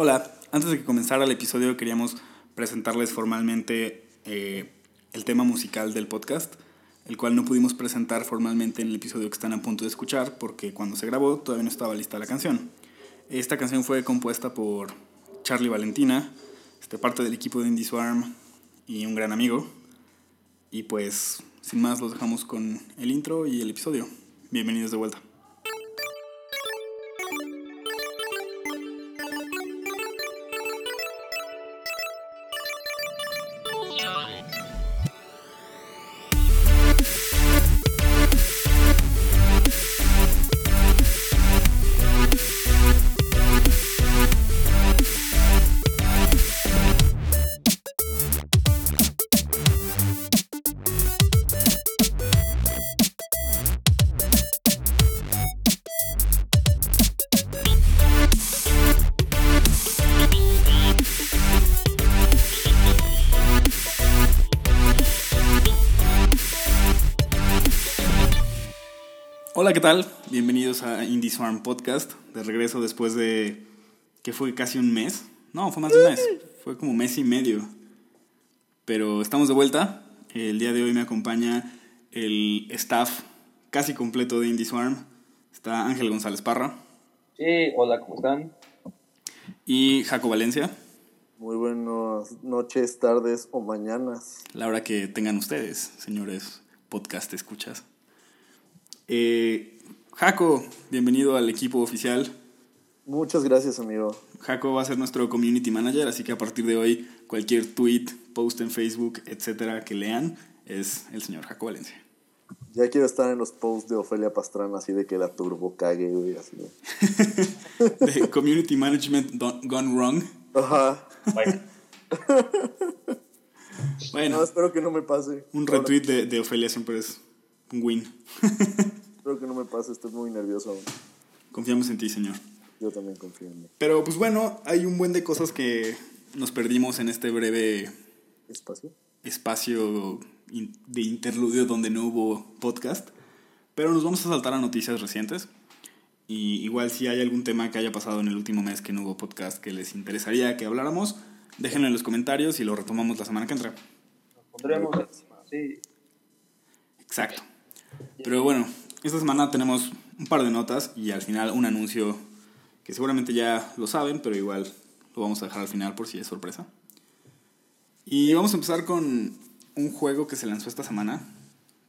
Hola, antes de que comenzara el episodio queríamos presentarles formalmente eh, el tema musical del podcast, el cual no pudimos presentar formalmente en el episodio que están a punto de escuchar porque cuando se grabó todavía no estaba lista la canción. Esta canción fue compuesta por Charlie Valentina, este, parte del equipo de Indie Swarm y un gran amigo. Y pues, sin más, los dejamos con el intro y el episodio. Bienvenidos de vuelta. ¿Qué tal? Bienvenidos a Indie Swarm Podcast. De regreso después de. que fue casi un mes. No, fue más de un mes. Fue como mes y medio. Pero estamos de vuelta. El día de hoy me acompaña el staff casi completo de Indie Swarm. Está Ángel González Parra. Sí, hola, ¿cómo están? Y Jaco Valencia. Muy buenas noches, tardes o mañanas. La hora que tengan ustedes, señores podcast escuchas. Eh, Jaco, bienvenido al equipo oficial. Muchas gracias, amigo. Jaco va a ser nuestro community manager, así que a partir de hoy cualquier tweet, post en Facebook, etcétera, que lean es el señor Jaco Valencia. Ya quiero estar en los posts de Ofelia Pastrana, así de que la turbo cague, güey, así. de community management gone wrong. Ajá. Bueno, Bueno, No, espero que no me pase. un retweet de, de Ofelia siempre es win. Espero que no me pase, estoy muy nervioso. aún. Confiamos en ti, señor. Yo también confío en mí. Pero pues bueno, hay un buen de cosas que nos perdimos en este breve ¿Espacio? espacio de interludio donde no hubo podcast. Pero nos vamos a saltar a noticias recientes. Y igual si hay algún tema que haya pasado en el último mes que no hubo podcast que les interesaría que habláramos, déjenlo en los comentarios y lo retomamos la semana que entra. nos pondremos sí. Exacto. Pero bueno, esta semana tenemos un par de notas y al final un anuncio que seguramente ya lo saben, pero igual lo vamos a dejar al final por si es sorpresa. Y vamos a empezar con un juego que se lanzó esta semana,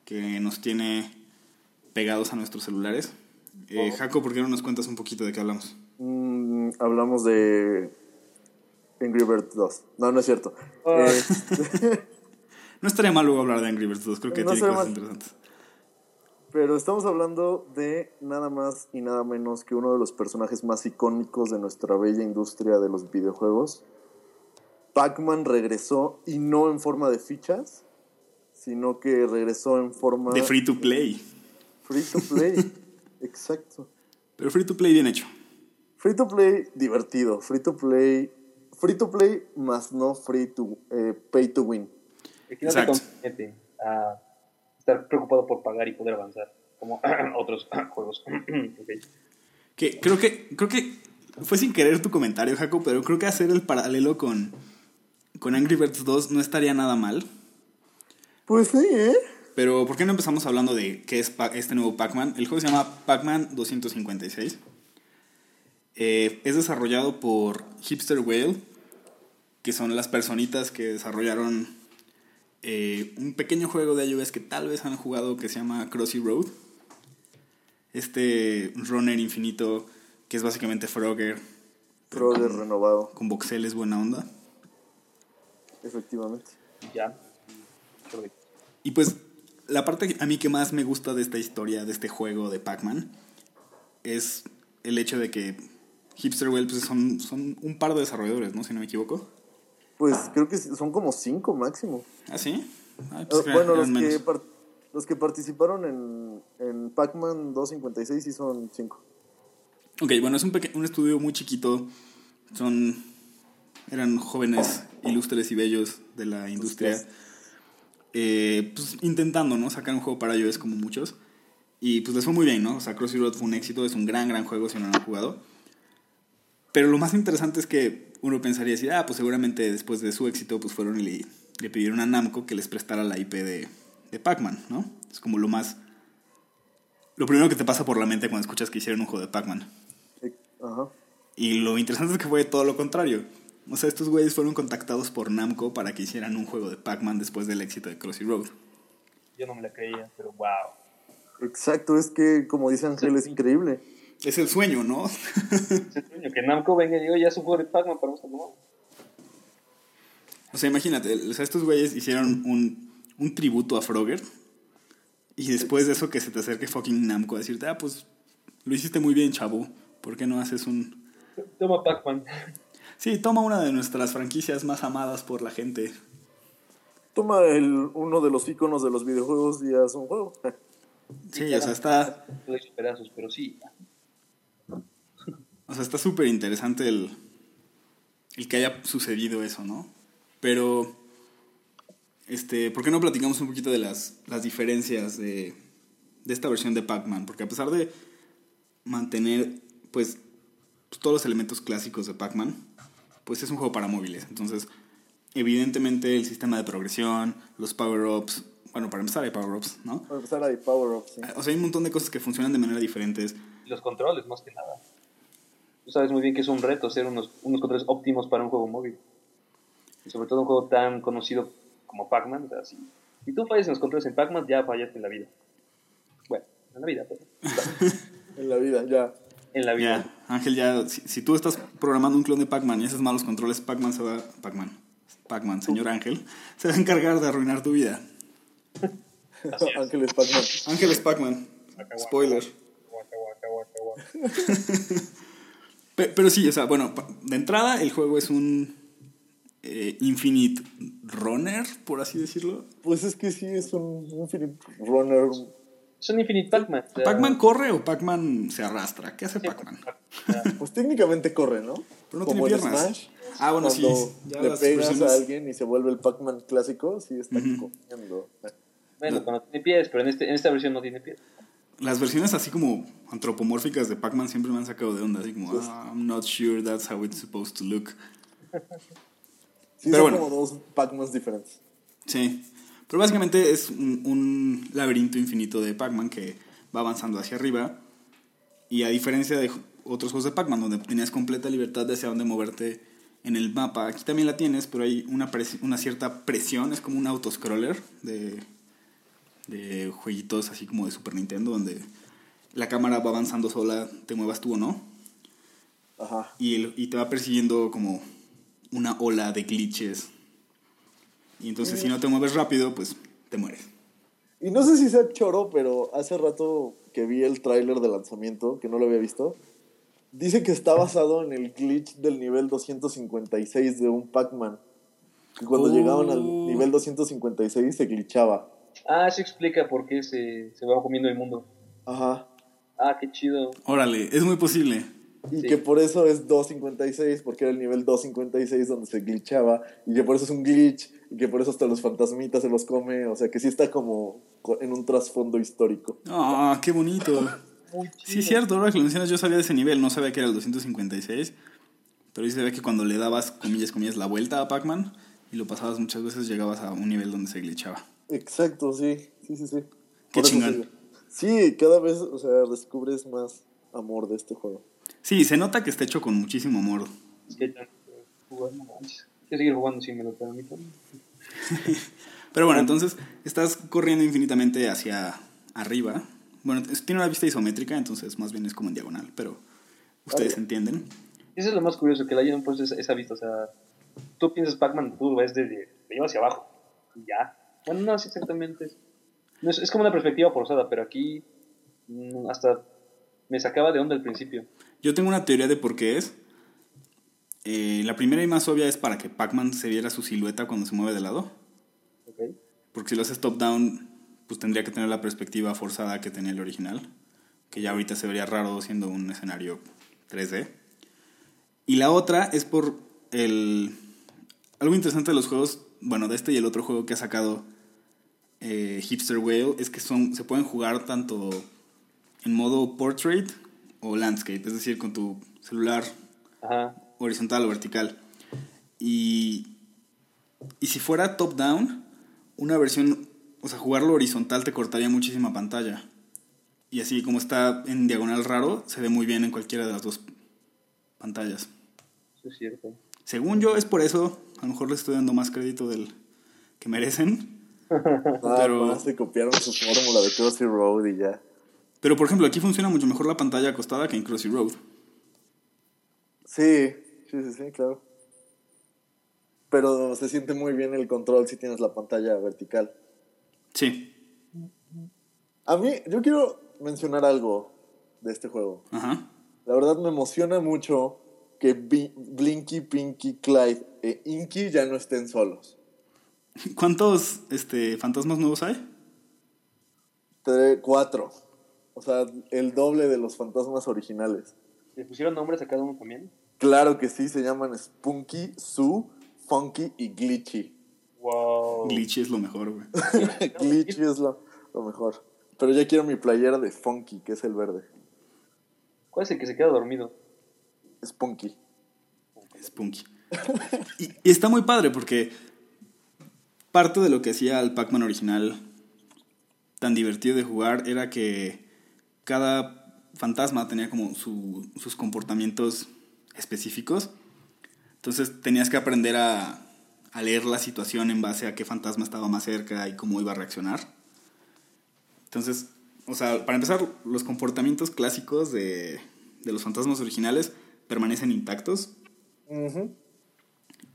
que nos tiene pegados a nuestros celulares. Eh, Jaco, ¿por qué no nos cuentas un poquito de qué hablamos? Mm, hablamos de Angry Birds 2. No, no es cierto. Ah. Eh, No estaría mal luego hablar de Angry Birds 2, creo que No tiene cosas mal. interesantes. Pero estamos hablando de nada más y nada menos que uno de los personajes más icónicos de nuestra bella industria de los videojuegos. Pac-Man regresó y no en forma de fichas, sino que regresó en forma De free to play. free to play. Exacto. Pero free to play bien hecho. Free to play divertido, free to play, free to play más no free to eh, pay to win. Exacto. a estar preocupado por pagar y poder avanzar, como otros juegos. Que creo que creo que fue sin querer tu comentario, Jaco, pero creo que hacer el paralelo con, con Angry Birds 2 no estaría nada mal. Pues sí, ¿eh? Pero ¿por qué no empezamos hablando de qué es este nuevo Pac-Man? El juego se llama Pac-Man 256. Eh, es desarrollado por Hipster Whale, que son las personitas que desarrollaron eh, un pequeño juego de iOS que tal vez han jugado que se llama Crossy Road. Este runner infinito que es básicamente Frogger Frogger renovado, con voxeles buena onda. efectivamente. Y ya. Y pues la parte a mí que más me gusta de esta historia, de este juego de Pac-Man, es el hecho de que Hipsterwell pues son, son un par de desarrolladores, ¿no? Si no me equivoco. Pues creo que son como cinco máximo. ¿Ah, sí? Ay, pues, que bueno, los que, los que participaron en, en Pac-Man 256 sí son cinco. Ok, bueno, es un, un estudio muy chiquito. Son... Eran jóvenes ilustres y bellos de la industria. Pues, eh, pues intentando, ¿no? Sacar un juego para iOS como muchos. Y pues les fue muy bien, ¿no? O sea, Crossy Road fue un éxito, es un gran, gran juego si no lo han jugado. Pero lo más interesante es que uno pensaría decir, ah, pues seguramente después de su éxito, pues fueron y le, le pidieron a Namco que les prestara la IP de, de Pac-Man, ¿no? Es como lo más... Lo primero que te pasa por la mente cuando escuchas que hicieron un juego de Pac-Man. Ajá. Y lo interesante es que fue todo lo contrario. O sea, estos güeyes fueron contactados por Namco para que hicieran un juego de Pac-Man después del éxito de Crossy Road. Yo no me la creía, pero wow. Exacto, es que como dice Ángel, es increíble. Es el sueño, ¿no? Ese sueño, que Namco venga y diga, ya es un juego de Pac-Man para nosotros, no. O sea, imagínate, o sea, estos güeyes hicieron un, un tributo a Frogger. Y después de eso que se te acerque fucking Namco a decirte, ah, pues lo hiciste muy bien, chavo. ¿Por qué no haces un... Toma Pac-Man. Sí, toma una de nuestras franquicias más amadas por la gente. Toma el, uno de los iconos de los videojuegos y haz un juego. Sí, o sea, está... Pedazos, pero sí. O sea, está súper interesante el, el que haya sucedido eso, ¿no? Pero, este, ¿por qué no platicamos un poquito de las, las diferencias de, de esta versión de Pac-Man? Porque a pesar de mantener, pues, pues, todos los elementos clásicos de Pac-Man, pues es un juego para móviles. Entonces, evidentemente el sistema de progresión, los power-ups, bueno, para empezar hay power-ups, ¿no? Para empezar hay power-ups. sí. O sea, hay un montón de cosas que funcionan de manera diferentes. Y los controles, más que nada. Tú sabes muy bien que es un reto hacer unos, unos controles óptimos para un juego móvil. Y sobre todo un juego tan conocido como Pac-Man. O sea, si, si tú fallas en los controles en Pac-Man, ya fallaste en la vida. Bueno, en la vida, pero. En la vida, ya. En la vida. Ya, Ángel, ya, si, si tú estás programando un clon de Pac-Man y haces malos controles, Pac-Man se va. Pac-Man. Pac-Man, señor Ángel, se va a encargar de arruinar tu vida. Ángeles Pac-Man. Ángel es Pac-Man. Spoiler. Pero sí, o sea, bueno, de entrada el juego es un eh, Infinite Runner, por así decirlo. Pues es que sí, es un Infinite Runner. Es un Infinite Pac-Man. o sea, ¿Pac-Man corre o Pac-Man se arrastra? ¿Qué hace sí, Pac-Man? Pues técnicamente corre, ¿no? Pero no Como tiene en piernas. Smash. Ah, bueno, sí. ya le pegas versiones- a alguien y se vuelve el Pac-Man clásico, sí está comiendo. Bueno, cuando tiene pies, pero en, este, en esta versión no tiene pies. Las versiones así como antropomórficas de Pac-Man siempre me han sacado de onda, así como, "Ah, I'm not sure that's how it's supposed to look. Sí, Pero son bueno. como dos Pac-Mans diferentes. Sí, pero básicamente es un, un laberinto infinito de Pac-Man que va avanzando hacia arriba. Y a diferencia de otros juegos de Pac-Man, donde tenías completa libertad de hacia dónde moverte en el mapa, aquí también la tienes, pero hay una, pres- una cierta presión, es como un autoscroller de, de jueguitos así como de Super Nintendo, donde la cámara va avanzando sola, te muevas tú o no, Ajá. y, el- y te va persiguiendo como una ola de glitches. Y entonces si no te mueves rápido, pues te mueres. Y no sé si sea choro, pero hace rato que vi el tráiler de lanzamiento, que no lo había visto, dice que está basado en el glitch del nivel 256 de un Pac-Man. Que cuando Oh. llegaban al nivel 256 se glitchaba. Ah, eso explica por qué se, se va comiendo el mundo. Ajá. Ah, qué chido. Órale, es muy posible. Y Sí. que por eso es 256, porque era el nivel 256 donde se glitchaba. Y que por eso es un glitch. Y que por eso hasta los fantasmitas se los come. O sea que sí está como co- en un trasfondo histórico. Ah, qué bonito. Muy chido. Sí, es cierto, ahora que lo mencionas, yo sabía de ese nivel, no sabía que era el 256. Pero sí se ve que cuando le dabas, comillas, comillas, la vuelta a Pac-Man y lo pasabas muchas veces, llegabas a un nivel donde se glitchaba. Exacto, sí. Sí, sí, sí. Qué chingón. sí. Cada vez, o sea, descubres más amor de este juego. Sí, se nota que está hecho con muchísimo amor. Es que jugar, no manches. Seguir jugando si me lo permiten. Pero bueno, entonces estás corriendo infinitamente hacia arriba. Bueno, tiene una vista isométrica, entonces más bien es como en diagonal, pero ustedes Vale. entienden. Eso es lo más curioso, que le hayan puesto esa, esa vista. O sea, tú piensas Pac-Man, tú ves desde de arriba hacia abajo. Y ya. Bueno, no es exactamente. No, es, es como una perspectiva forzada, pero aquí mm, hasta me sacaba de onda al principio. Yo tengo una teoría de por qué es. Eh, la primera y más obvia es para que Pac-Man se viera su silueta cuando se mueve de lado. ¿Ok? Porque si lo haces top-down, pues tendría que tener la perspectiva forzada que tenía el original. Que ya ahorita se vería raro siendo un escenario 3D. Y la otra es por el... Algo interesante de los juegos, bueno, de este y el otro juego que ha sacado eh, Hipster Whale, es que son, se pueden jugar tanto en modo portrait o landscape. Es decir, con tu celular Ajá. horizontal o vertical. Y, y si fuera top-down, una versión, o sea, jugarlo horizontal te cortaría muchísima pantalla. Y así como está en diagonal raro, se ve muy bien en cualquiera de las dos pantallas. Eso es cierto. Según yo, es por eso, a lo mejor les estoy dando más crédito del que merecen. Ah, Pero- se copiaron su fórmula de Crossy Road y ya. Pero por ejemplo, aquí funciona mucho mejor la pantalla acostada que en Crossy Road. Sí, sí, sí, sí, claro. Pero se siente muy bien el control si tienes la pantalla vertical. Sí. A mí, yo quiero mencionar algo de este juego. Ajá. La verdad me emociona mucho que Blinky, Pinky, Clyde e Inky ya no estén solos. ¿Cuántos este, fantasmas nuevos hay? Tre- cuatro. O sea, el doble de los fantasmas originales. ¿Le pusieron nombres a cada uno también? Claro que sí, se llaman Spunky, Sue, Funky y Glitchy. Wow. Glitchy es lo mejor, güey. Glitchy es lo, lo mejor. Pero ya quiero mi playera de Funky, que es el verde. ¿Cuál es el que se queda dormido? Spunky. Spunky. Y, está muy padre porque parte de lo que hacía el Pac-Man original tan divertido de jugar era que cada fantasma tenía como su- sus comportamientos específicos. Entonces tenías que aprender a, leer la situación en base a qué fantasma estaba más cerca y cómo iba a reaccionar. Entonces, o sea, para empezar, los comportamientos clásicos de los fantasmas originales permanecen intactos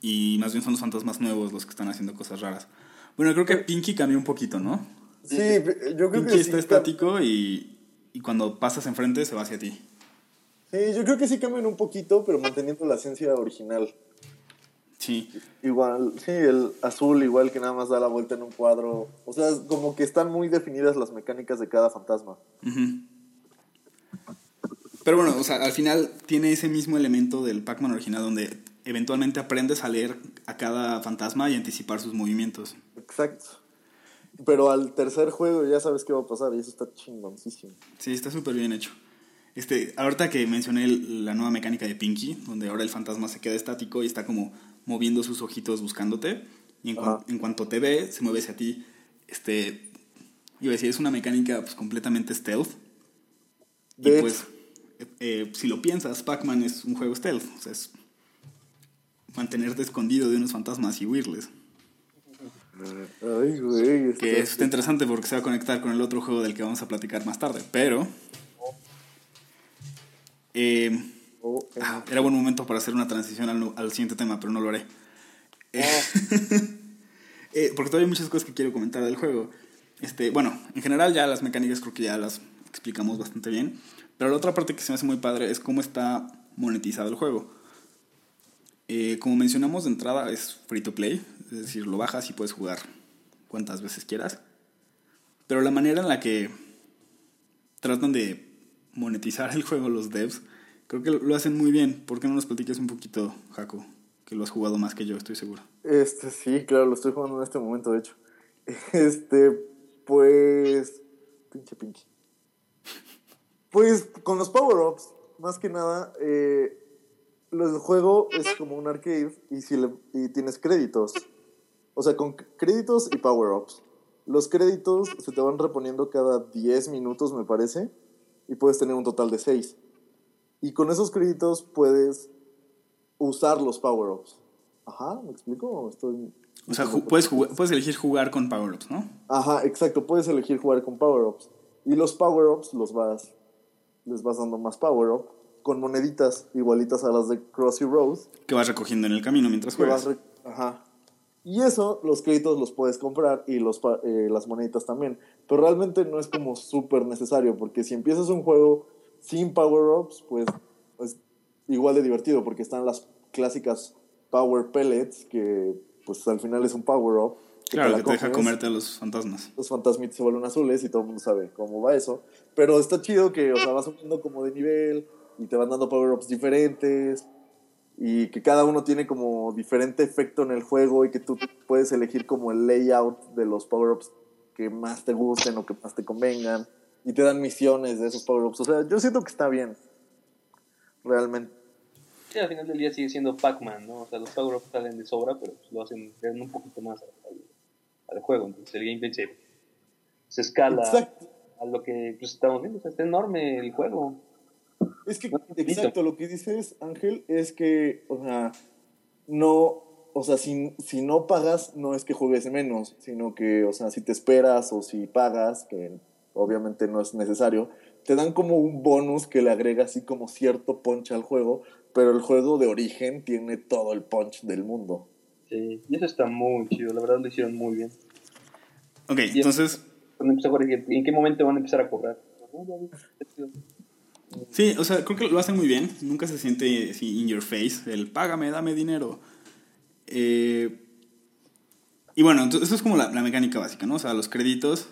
y más bien son los fantasmas nuevos los que están haciendo cosas raras. Bueno, creo que Pinky cambió un poquito, ¿no? Sí, yo creo Pinky que está sí. estático y, y cuando pasas enfrente se va hacia ti. Sí, yo creo que sí cambian un poquito, pero manteniendo la esencia original. Sí. Igual, sí, el azul igual que nada más da la vuelta en un cuadro. O sea, como que están muy definidas las mecánicas de cada fantasma. Ujú. Pero bueno, o sea, al final tiene ese mismo elemento del Pac-Man original donde eventualmente aprendes a leer a cada fantasma y anticipar sus movimientos. Exacto. Pero al tercer juego ya sabes qué va a pasar y eso está chingoncísimo. Sí, está súper bien hecho. Este, ahorita que mencioné la nueva mecánica de Pinky, donde ahora el fantasma se queda estático y está como moviendo sus ojitos buscándote, y en, cuan- en cuanto te ve, se mueve hacia ti. Este, iba a decir, es una mecánica pues, completamente stealth. Y De pues, eh, si lo piensas, Pac-Man es un juego stealth. O sea, es mantenerte escondido de unos fantasmas y huirles. Ay, güey. Que eso está interesante porque se va a conectar con el otro juego del que vamos a platicar más tarde. Pero. eh, Oh, eh, ah, era buen momento para hacer una transición al, al siguiente tema, pero no lo haré. Eh, eh, porque todavía hay muchas cosas que quiero comentar del juego. Este, bueno, en general ya las mecánicas creo que ya las explicamos bastante bien. Pero la otra parte que se me hace muy padre es cómo está monetizado el juego. Eh, como mencionamos de entrada, es free to play, es decir, lo bajas y puedes jugar cuantas veces quieras. Pero la manera en la que tratan de monetizar el juego los devs, creo que lo hacen muy bien. ¿Por qué no nos platicas un poquito, Jaco? Que lo has jugado más que yo, estoy seguro. Este, sí, claro, lo estoy jugando en este momento, de hecho. Este, pues. Pinche Pinky. Pues con los power-ups, más que nada, eh, lo- el juego es como un arcade y, si le- y tienes créditos. O sea, con créditos y power-ups. Los créditos se te van reponiendo cada 10 minutos, me parece, y puedes tener un total de 6. Y con esos créditos puedes usar los power-ups. Ajá, ¿me explico? ¿O Estoy... O sea, ju- puedes, jugar- puedes elegir jugar con power-ups, ¿no? Ajá, exacto, puedes elegir jugar con power-ups. Y los power-ups los vas, les vas dando más power-up con moneditas igualitas a las de Crossy Road. Que vas recogiendo en el camino mientras juegas. Ajá. Y eso, los créditos los puedes comprar y los, eh, las moneditas también. Pero realmente no es como súper necesario, porque si empiezas un juego sin power-ups, pues es igual de divertido, porque están las clásicas Power Pellets, que pues al final es un power-up. Claro, la que te deja comerte a los fantasmas. Los fantasmitas se vuelven azules y todo el mundo sabe cómo va eso. Pero está chido que, o sea, vas subiendo como de nivel y te van dando power-ups diferentes y que cada uno tiene como diferente efecto en el juego y que tú puedes elegir como el layout de los power-ups que más te gusten o que más te convengan y te dan misiones de esos power-ups. O sea, yo siento que está bien. Realmente. Sí, al final del día sigue siendo Pac-Man, ¿no? O sea, los power-ups salen de sobra, pero pues, lo hacen un poquito más al, al juego. Entonces el gameplay se, se escala Exacto. a lo que pues, estamos viendo. O sea, está enorme el juego. Es que, No exacto, lo que dices, Ángel, es que, o sea, no, o sea, si, si no pagas, no es que juegues menos, sino que, o sea, si te esperas o si pagas, que obviamente no es necesario, te dan como un bonus que le agrega así como cierto punch al juego, pero el juego de origen tiene todo el punch del mundo. Sí, y eso está muy chido. La verdad lo hicieron muy bien. Ok, entonces, jugar, dije, ¿en qué momento van a empezar a cobrar? Sí, o sea, creo que lo hacen muy bien. Nunca se siente así in your face, el págame, dame dinero. Eh, y bueno, entonces eso es como la, la mecánica básica, ¿no? O sea, los créditos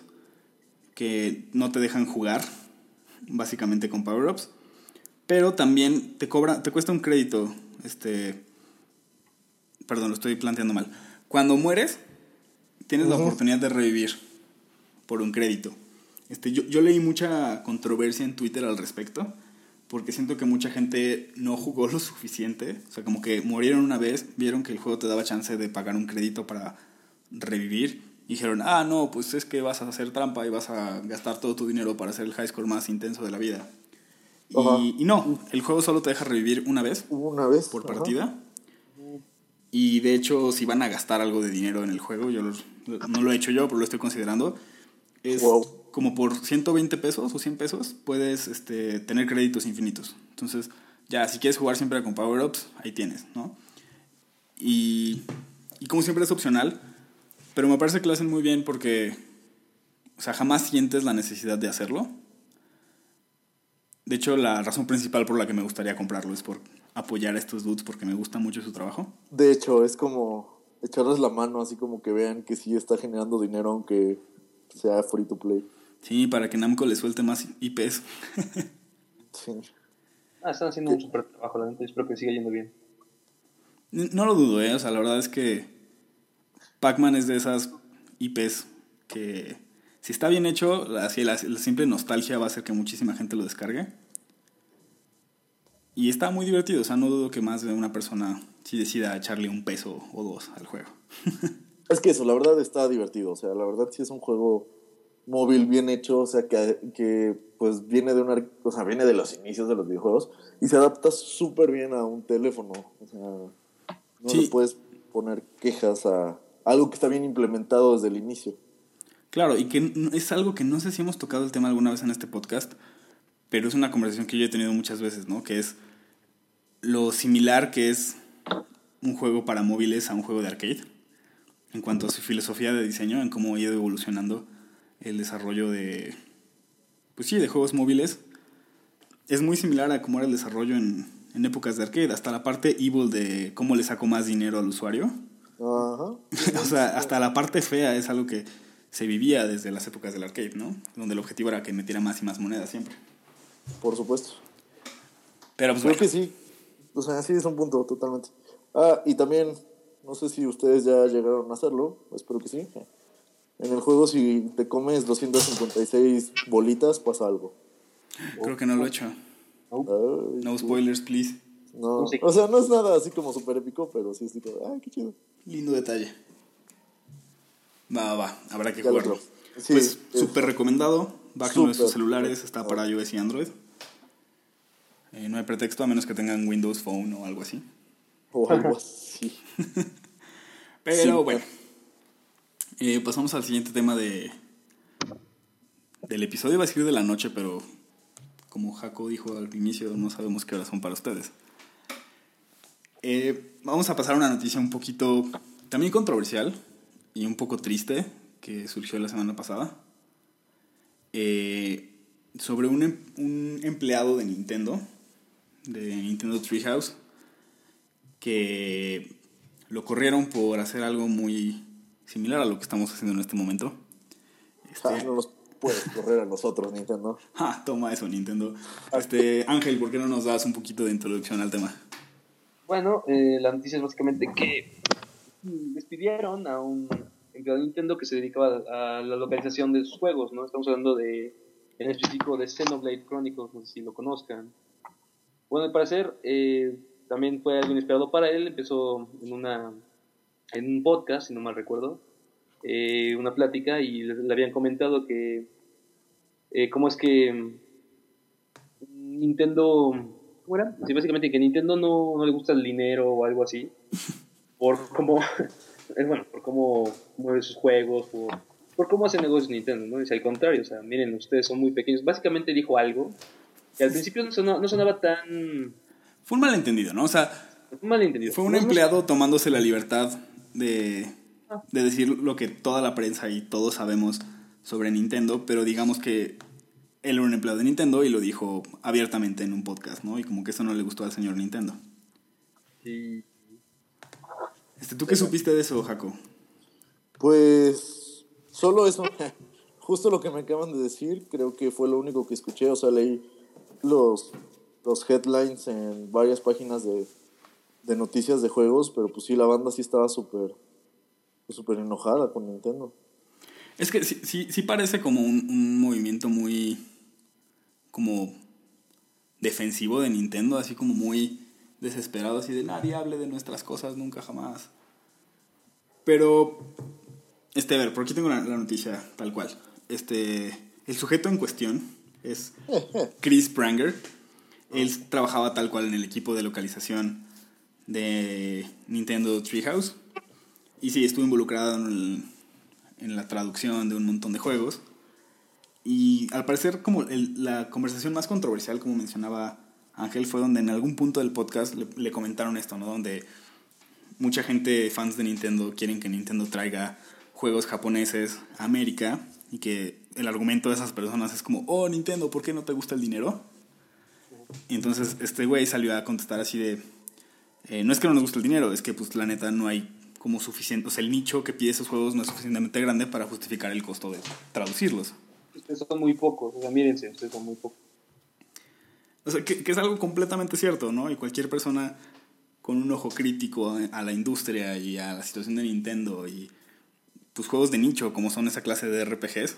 que no te dejan jugar, básicamente con power-ups. Pero también te cobra, te cuesta un crédito, este... Perdón, lo estoy planteando mal. Cuando mueres, tienes la oportunidad de revivir por un crédito. Este, yo, yo leí mucha controversia en Twitter al respecto, porque siento que mucha gente no jugó lo suficiente. O sea, como que murieron una vez, vieron que el juego te daba chance de pagar un crédito para revivir. Y dijeron, ah, no, pues es que vas a hacer trampa y vas a gastar todo tu dinero para hacer el high score más intenso de la vida. Y, y no, el juego solo te deja revivir una vez una vez. por partida. Y de hecho, si van a gastar algo de dinero en el juego, yo no lo he hecho yo, pero lo estoy considerando. Es Wow. como por 120 pesos o 100 pesos puedes este, tener créditos infinitos. Entonces, ya, si quieres jugar siempre con power-ups, ahí tienes, ¿no? Y, y como siempre es opcional, pero me parece que lo hacen muy bien porque, o sea, jamás sientes la necesidad de hacerlo. De hecho, la razón principal por la que me gustaría comprarlo es por apoyar a estos dudes porque me gusta mucho su trabajo. De hecho, es como echarles la mano, así como que vean que sí está generando dinero, aunque sea free to play. Sí, para que Namco le suelte más IPs. Sí. Ah, están haciendo un super trabajo, la neta. Espero que siga yendo bien. No lo dudo, ¿eh? O sea, la verdad es que Pac-Man es de esas IPs que si está bien hecho, así la, la simple nostalgia va a hacer que muchísima gente lo descargue. Y está muy divertido, o sea, no dudo que más de una persona sí decida echarle un peso o dos al juego. Es que eso, la verdad está divertido. O sea, la verdad sí es un juego móvil bien hecho. O sea, que, que pues viene de una, o sea, viene de los inicios de los videojuegos y se adapta súper bien a un teléfono. O sea, no Sí. le puedes poner quejas a algo que está bien implementado desde el inicio. Claro, y que es algo que no sé si hemos tocado el tema alguna vez en este podcast, pero es una conversación que yo he tenido muchas veces, ¿no? Que es lo similar que es un juego para móviles a un juego de arcade, en cuanto a su filosofía de diseño, en cómo ha ido evolucionando el desarrollo de, pues sí, de juegos móviles. Es muy similar a cómo era el desarrollo en, en épocas de arcade, hasta la parte evil de cómo le saco más dinero al usuario. Ajá. o sea, hasta la parte fea es algo que se vivía desde las épocas del arcade, ¿no? Donde el objetivo era que metiera más y más monedas siempre. Por supuesto. Pero pues Creo bueno, que sí. O sea, sí es un punto totalmente. Ah, y también, no sé si ustedes ya llegaron a hacerlo, espero que sí. En el juego, si te comes 256 bolitas, pasa algo. creo que no lo he hecho. Ay, No spoilers, please. no. No. O sea, no es nada así como súper épico, pero sí es tipo, ay, qué chido. Lindo detalle. Va, va, va. Habrá que Ya lo jugarlo. Sí, pues es- súper recomendado. De sus Súper. celulares. Está para iOS y Android. Eh, no hay pretexto a menos que tengan Windows Phone o algo así. O algo así. Pero Sí. bueno. Eh, pasamos al siguiente tema de del episodio. Va a ser de la noche, pero como Jaco dijo al inicio, no sabemos qué horas son para ustedes. Eh, vamos a pasar a una noticia un poquito también controversial y un poco triste que surgió la semana pasada. Eh, sobre un, em- un empleado de Nintendo, de Nintendo Treehouse, que lo corrieron por hacer algo muy similar a lo que estamos haciendo en este momento. Este, Ah, no nos puedes correr a nosotros, Nintendo. ja, toma eso, Nintendo. Este, Ángel, ¿por qué no nos das un poquito de introducción al tema? Bueno, eh, la noticia es básicamente que despidieron a un empleado de Nintendo que se dedicaba a la localización de sus juegos, ¿no? Estamos hablando de, en específico de Xenoblade Chronicles, no sé si lo conozcan. Bueno, al parecer, eh, también fue algo inesperado para él. Empezó en, una, en un podcast, si no mal recuerdo, eh, una plática y le, le habían comentado que eh, cómo es que Nintendo, ¿cómo? Sí, básicamente que Nintendo no, no le gusta el dinero o algo así, por cómo, es bueno, por cómo mueve sus juegos, por, por cómo hace negocios Nintendo, ¿no? Es al contrario, o sea, miren, ustedes son muy pequeños. Básicamente dijo algo que al principio no sonaba, no sonaba tan... Fue un malentendido, ¿no? O sea, un malentendido. fue un empleado tomándose la libertad de, Ah. de decir lo que toda la prensa y todos sabemos sobre Nintendo, pero digamos que él era un empleado de Nintendo y lo dijo abiertamente en un podcast, ¿no? Y como que eso no le gustó al señor Nintendo. Sí. Este, ¿Tú qué supiste de eso, Jaco? Pues solo eso, justo lo que me acaban de decir, creo que fue lo único que escuché, o sea, leí los, los headlines en varias páginas de, de noticias de juegos, pero pues sí, la banda sí estaba súper pues, súper enojada con Nintendo. Es que sí, sí, sí parece como un, un movimiento muy como defensivo de Nintendo, así como muy desesperado, así de nadie hable de nuestras cosas nunca jamás. Pero, este, a ver, por aquí tengo la, la noticia tal cual. Este, el sujeto en cuestión es Chris Pranger. Él trabajaba tal cual en el equipo de localización de Nintendo Treehouse. Y sí, estuvo involucrado en, el- en la traducción de un montón de juegos. Y al parecer, como el- la conversación más controversial, como mencionaba Ángel, fue donde en algún punto del podcast le, le comentaron esto, ¿no? Donde mucha gente, fans de Nintendo, quieren que Nintendo traiga juegos japoneses a América y que el argumento de esas personas es como, oh, Nintendo, ¿por qué no te gusta el dinero? Y entonces este güey salió a contestar así de, eh, no es que no nos guste el dinero, es que pues la neta no hay como suficiente, o sea, el nicho que pide esos juegos no es suficientemente grande para justificar el costo de traducirlos. Ustedes son muy pocos, o sea, mírense, ustedes son muy pocos. O sea, que, que es algo completamente cierto, ¿no? Y cualquier persona con un ojo crítico a, la industria y a la situación de Nintendo y pues juegos de nicho como son esa clase de RPGs,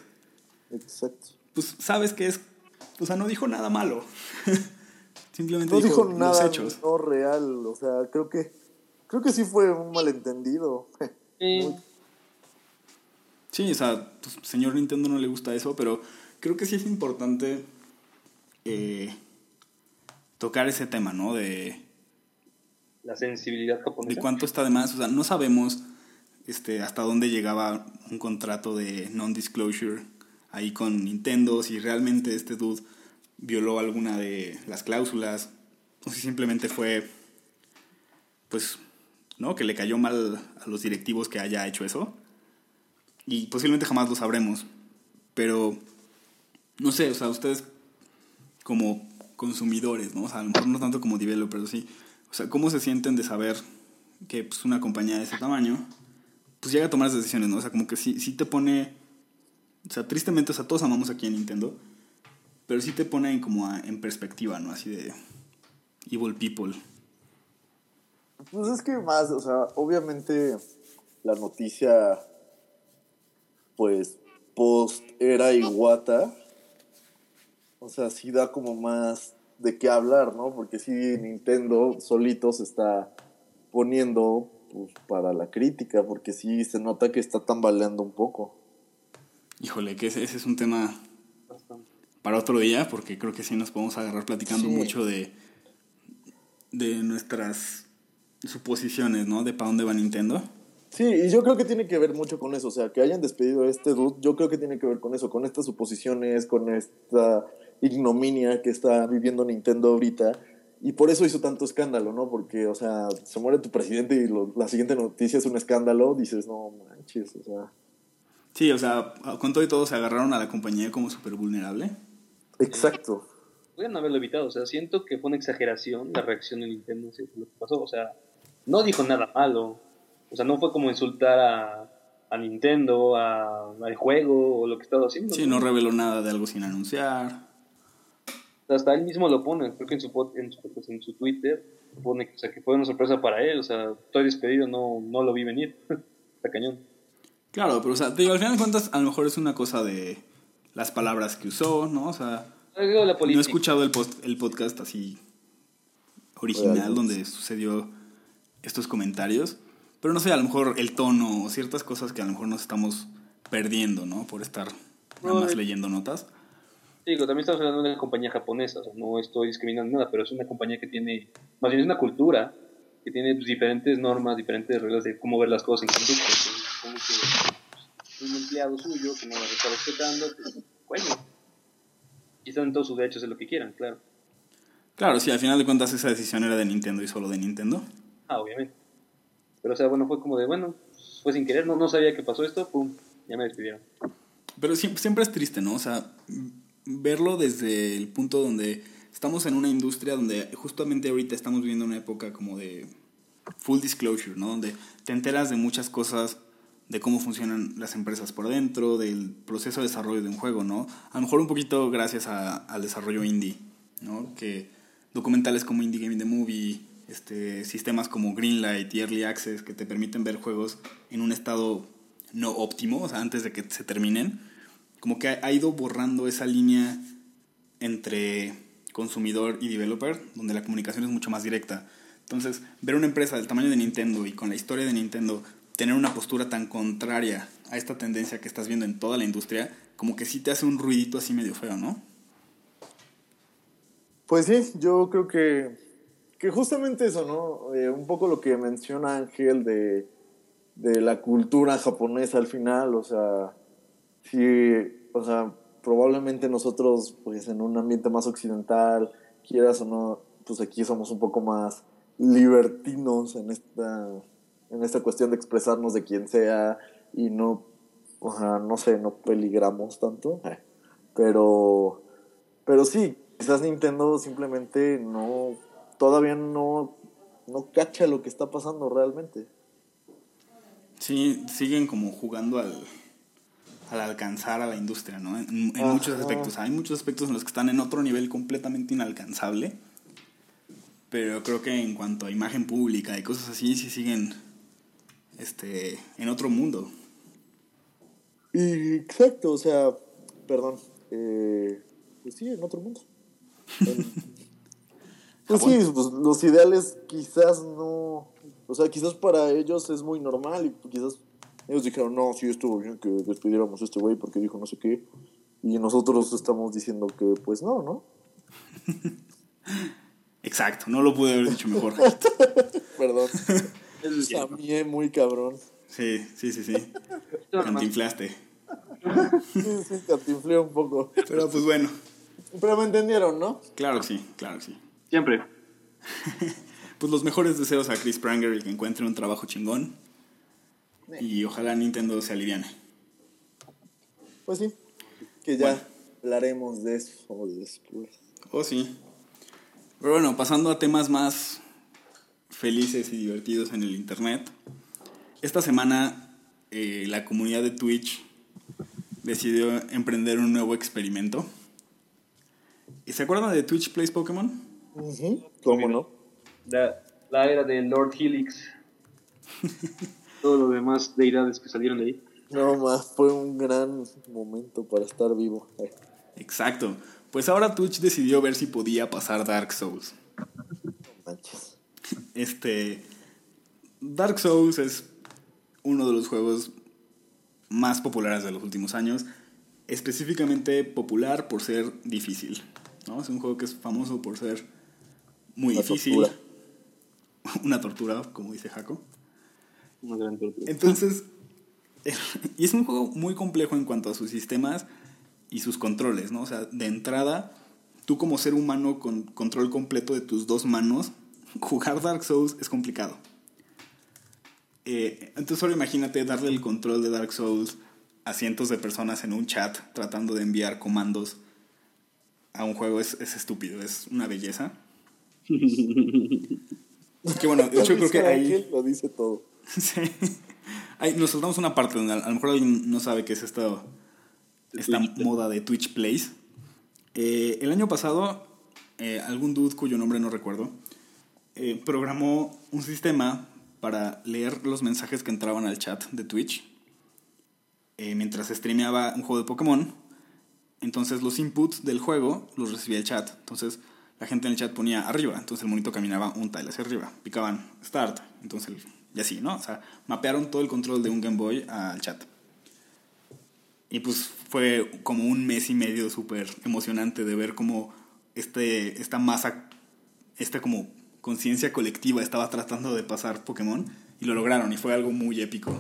Exacto. pues sabes que es, o sea, no dijo nada malo. Simplemente No dijo, dijo los nada hechos. no real, o sea, creo que creo que sí fue un malentendido. Eh, Sí, o sea, pues, señor Nintendo no le gusta eso, pero creo que sí es importante eh, tocar ese tema, ¿no? De, la sensibilidad de japonesa. cuánto está de más. O sea, no sabemos este, hasta dónde llegaba un contrato de non-disclosure ahí con Nintendo, si realmente este dude violó alguna de las cláusulas, o si simplemente fue, pues, ¿no? Que le cayó mal a los directivos que haya hecho eso. Y posiblemente jamás lo sabremos. Pero, no sé, o sea, ustedes como consumidores, ¿no? O sea, a lo mejor no tanto como developers, sí. O sea, ¿cómo se sienten de saber que pues, una compañía de ese tamaño pues llega a tomar esas decisiones, ¿no? O sea, como que sí, sí te pone... O sea, tristemente, o sea, todos amamos aquí a Nintendo, pero sí te pone en como en perspectiva, ¿no? Así de evil people. Pues es que más, o sea, obviamente la noticia, pues, post era Iwata, o sea, sí da como más de qué hablar, ¿no? Porque sí Nintendo solito se está poniendo pues, para la crítica, porque sí se nota que está tambaleando un poco. Híjole, que ese, ese es un tema Bastante. para otro día, porque creo que sí nos podemos agarrar platicando Sí. mucho de, de nuestras suposiciones, ¿no? De para dónde va Nintendo. Sí, y yo creo que tiene que ver mucho con eso, o sea, que hayan despedido a este dude, yo creo que tiene que ver con eso, con estas suposiciones, con esta ignominia que está viviendo Nintendo ahorita, y por eso hizo tanto escándalo, ¿no? Porque, o sea, se muere tu presidente y lo- la siguiente noticia es un escándalo, dices, no manches, o sea, Sí, o sea, con todo y todo se agarraron a la compañía como súper vulnerable. exacto. Pudieron haberlo evitado, o sea, siento que fue una exageración la reacción de Nintendo hacia lo que pasó, o sea, no dijo nada malo, o sea, no fue como insultar a, a Nintendo, a, al juego o lo que estaba haciendo. Sí, no reveló nada de algo sin anunciar. Hasta él mismo lo pone, creo que en su, en su, pues, en su Twitter pone o sea, que fue una sorpresa para él, o sea, estoy despedido, no, no lo vi venir, está cañón. Claro, pero o sea, te digo, al final de cuentas, a lo mejor es una cosa de las palabras que usó, ¿no? O sea, la no he escuchado el, post, el podcast así original donde sucedió estos comentarios. Pero no sé, a lo mejor el tono o ciertas cosas que a lo mejor nos estamos perdiendo, ¿no? Por estar nada más leyendo notas. Digo, también estamos hablando de una compañía japonesa, o sea, no estoy discriminando nada, pero es una compañía que tiene, más bien es una cultura que tiene pues, diferentes normas, diferentes reglas de cómo ver las cosas en conducta. Entonces, que pues, un empleado suyo que no las está respetando, pues, bueno, y están en todos sus derechos de lo que quieran, claro. Claro, sí, al final de cuentas esa decisión era de Nintendo y solo de Nintendo. Ah, obviamente. Pero, o sea, bueno, fue como de, bueno, fue sin querer, no, no sabía que pasó esto, pum, ya me despidieron. Pero siempre, siempre es triste, ¿no? O sea, verlo desde el punto donde estamos en una industria donde justamente ahorita estamos viviendo una época como de full disclosure, ¿no? Donde te enteras de muchas cosas, de cómo funcionan las empresas por dentro, del proceso de desarrollo de un juego, ¿no? A lo mejor un poquito gracias a- al desarrollo indie, ¿no? Que documentales como Indie Game The Movie, este, sistemas como Greenlight y Early Access que te permiten ver juegos en un estado no óptimo, o sea, antes de que se terminen, como que ha, ido borrando esa línea entre consumidor y developer, donde la comunicación es mucho más directa. Entonces, ver una empresa del tamaño de Nintendo y con la historia de Nintendo tener una postura tan contraria a esta tendencia que estás viendo en toda la industria, como que sí te hace un ruidito así medio feo, ¿no? Pues sí, yo creo que, que justamente eso, ¿no? Eh, un poco lo que menciona Ángel de, de la cultura japonesa al final, o sea, sí, o sea, probablemente nosotros, pues en un ambiente más occidental, quieras o no, pues aquí somos un poco más libertinos en esta, en esta cuestión de expresarnos de quien sea y no, o sea, no sé, no peligramos tanto, pero, pero sí, quizás Nintendo simplemente no, todavía no, no cacha lo que está pasando realmente. Sí, siguen como jugando al, al alcanzar a la industria, ¿no? En, en Ajá. muchos aspectos. Hay muchos aspectos en los que están en otro nivel completamente inalcanzable. Pero creo que en cuanto a imagen pública y cosas así, sí siguen este, en otro mundo. Exacto, o sea, perdón, eh, pues sí, en otro mundo. En- pues sí, pues los ideales quizás no, o sea, quizás para ellos es muy normal y quizás ellos dijeron, no, sí estuvo bien que despidiéramos a este güey porque dijo no sé qué. Y nosotros estamos diciendo que pues no, ¿no? Exacto, no lo pude haber dicho mejor. Perdón. Eso es. También muy cabrón. Sí, sí, sí, sí. Cantinflaste. Sí, sí, cantinflé un poco. Pero pues bueno, Pero me entendieron, ¿no? claro que sí, claro que sí. Siempre. Pues los mejores deseos a Chris Pranger y que encuentre un trabajo chingón. Y ojalá Nintendo se aliviane. Pues sí. Que ya Bueno. hablaremos de eso después. Oh, sí. Pero bueno, pasando a temas más felices y divertidos en el Internet. Esta semana eh, la comunidad de Twitch decidió emprender un nuevo experimento. ¿Y ¿Se acuerdan de Twitch Plays Pokémon? ¿Cómo no? La, la era de Lord Helix. Todos los demás deidades que salieron de ahí. No más, fue un gran momento para estar vivo. Exacto. Pues ahora Twitch decidió ver si podía pasar Dark Souls. no manches. Este. Dark Souls es uno de los juegos más populares de los últimos años. Específicamente popular por ser difícil. ¿no? Es un juego que es famoso por ser muy Una difícil. tortura. Una tortura, como dice Jaco. Una gran tortura. Entonces, y es un juego muy complejo en cuanto a sus sistemas y sus controles, ¿no? O sea, de entrada, tú como ser humano con control completo de tus dos manos, jugar Dark Souls es complicado. Eh, entonces solo imagínate darle el control de Dark Souls a cientos de personas en un chat tratando de enviar comandos a un juego es, es estúpido, es una belleza. que bueno, de hecho creo que ahí... Lo dice todo. Sí. Ahí nos saltamos una parte donde a lo mejor alguien no sabe qué es esta Twitch. moda de Twitch Plays. Eh, el año pasado, eh, algún dude cuyo nombre no recuerdo, eh, programó un sistema para leer los mensajes que entraban al chat de Twitch eh, mientras streameaba un juego de Pokémon. Entonces los inputs del juego los recibía el chat. Entonces la gente en el chat ponía arriba, entonces el monito caminaba un tile hacia arriba, picaban start, entonces y así, ¿no? O sea, mapearon todo el control de un Game Boy al chat. Y pues fue como un mes y medio súper emocionante de ver cómo este, esta masa, esta como conciencia colectiva estaba tratando de pasar Pokémon y lo lograron y fue algo muy épico.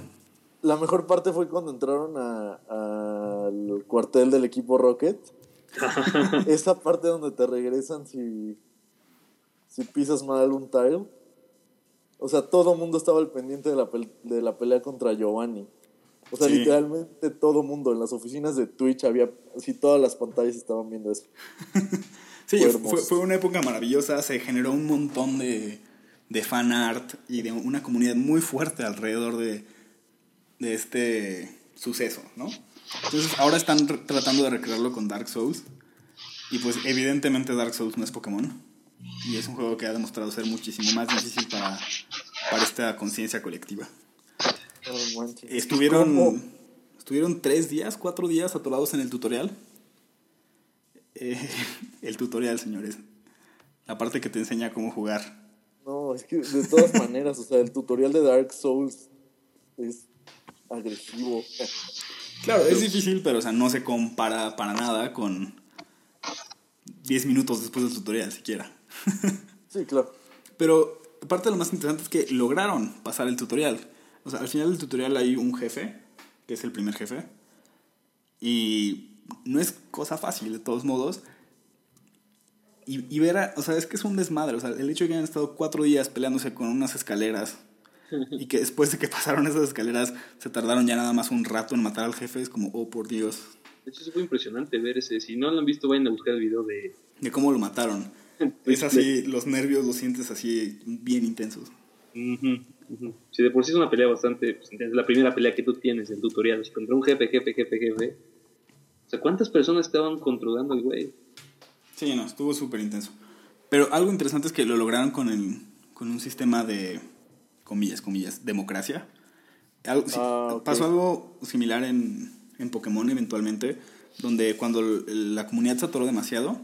La mejor parte fue cuando entraron al cuartel del equipo Rocket. Esa parte donde te regresan si, si pisas mal un tile. O sea, todo el mundo estaba al pendiente de la, de la pelea contra Giovanni. O sea, literalmente todo el mundo en las oficinas de Twitch había, así todas las pantallas estaban viendo eso. sí, fue, fue, una época maravillosa, se generó un montón de, de fan art y de una comunidad muy fuerte alrededor de, de este suceso, ¿no? Entonces ahora están tratando de recrearlo con Dark Souls y pues evidentemente Dark Souls no es Pokémon y es un juego que ha demostrado ser muchísimo más difícil para, para esta conciencia colectiva. estuvieron, estuvieron tres días, cuatro días atorados en el tutorial. Eh, el tutorial, señores. La parte que te enseña cómo jugar. No, es que de todas maneras, o sea, el tutorial de Dark Souls es agresivo. Claro, es difícil, pero o sea, no se compara para nada con 10 minutos después del tutorial siquiera. Sí, claro. Pero parte de lo más interesante es que lograron pasar el tutorial. O sea, al final del tutorial hay un jefe, que es el primer jefe. Y no es cosa fácil, de todos modos. Y, y ver, o sea, es que es un desmadre. O sea, el hecho de que hayan estado cuatro días peleándose con unas escaleras y que después de que pasaron esas escaleras se tardaron ya nada más un rato en matar al jefe, es como, oh por Dios. De hecho, es muy impresionante ver ese. Si no lo han visto, vayan a buscar el video de. De cómo lo mataron. es así, los nervios los sientes así bien intensos. Si de por sí es una pelea bastante. Pues, la primera pelea que tú tienes en tutorial. contra un jefe, jefe, jefe, jefe. O sea, ¿cuántas personas estaban controlando el güey? Sí, no, estuvo súper intenso. Pero algo interesante es que lo lograron con, el, con un sistema de comillas, comillas, democracia. Ah, pasó algo similar en, en, Pokémon eventualmente, donde cuando la comunidad se atoró demasiado,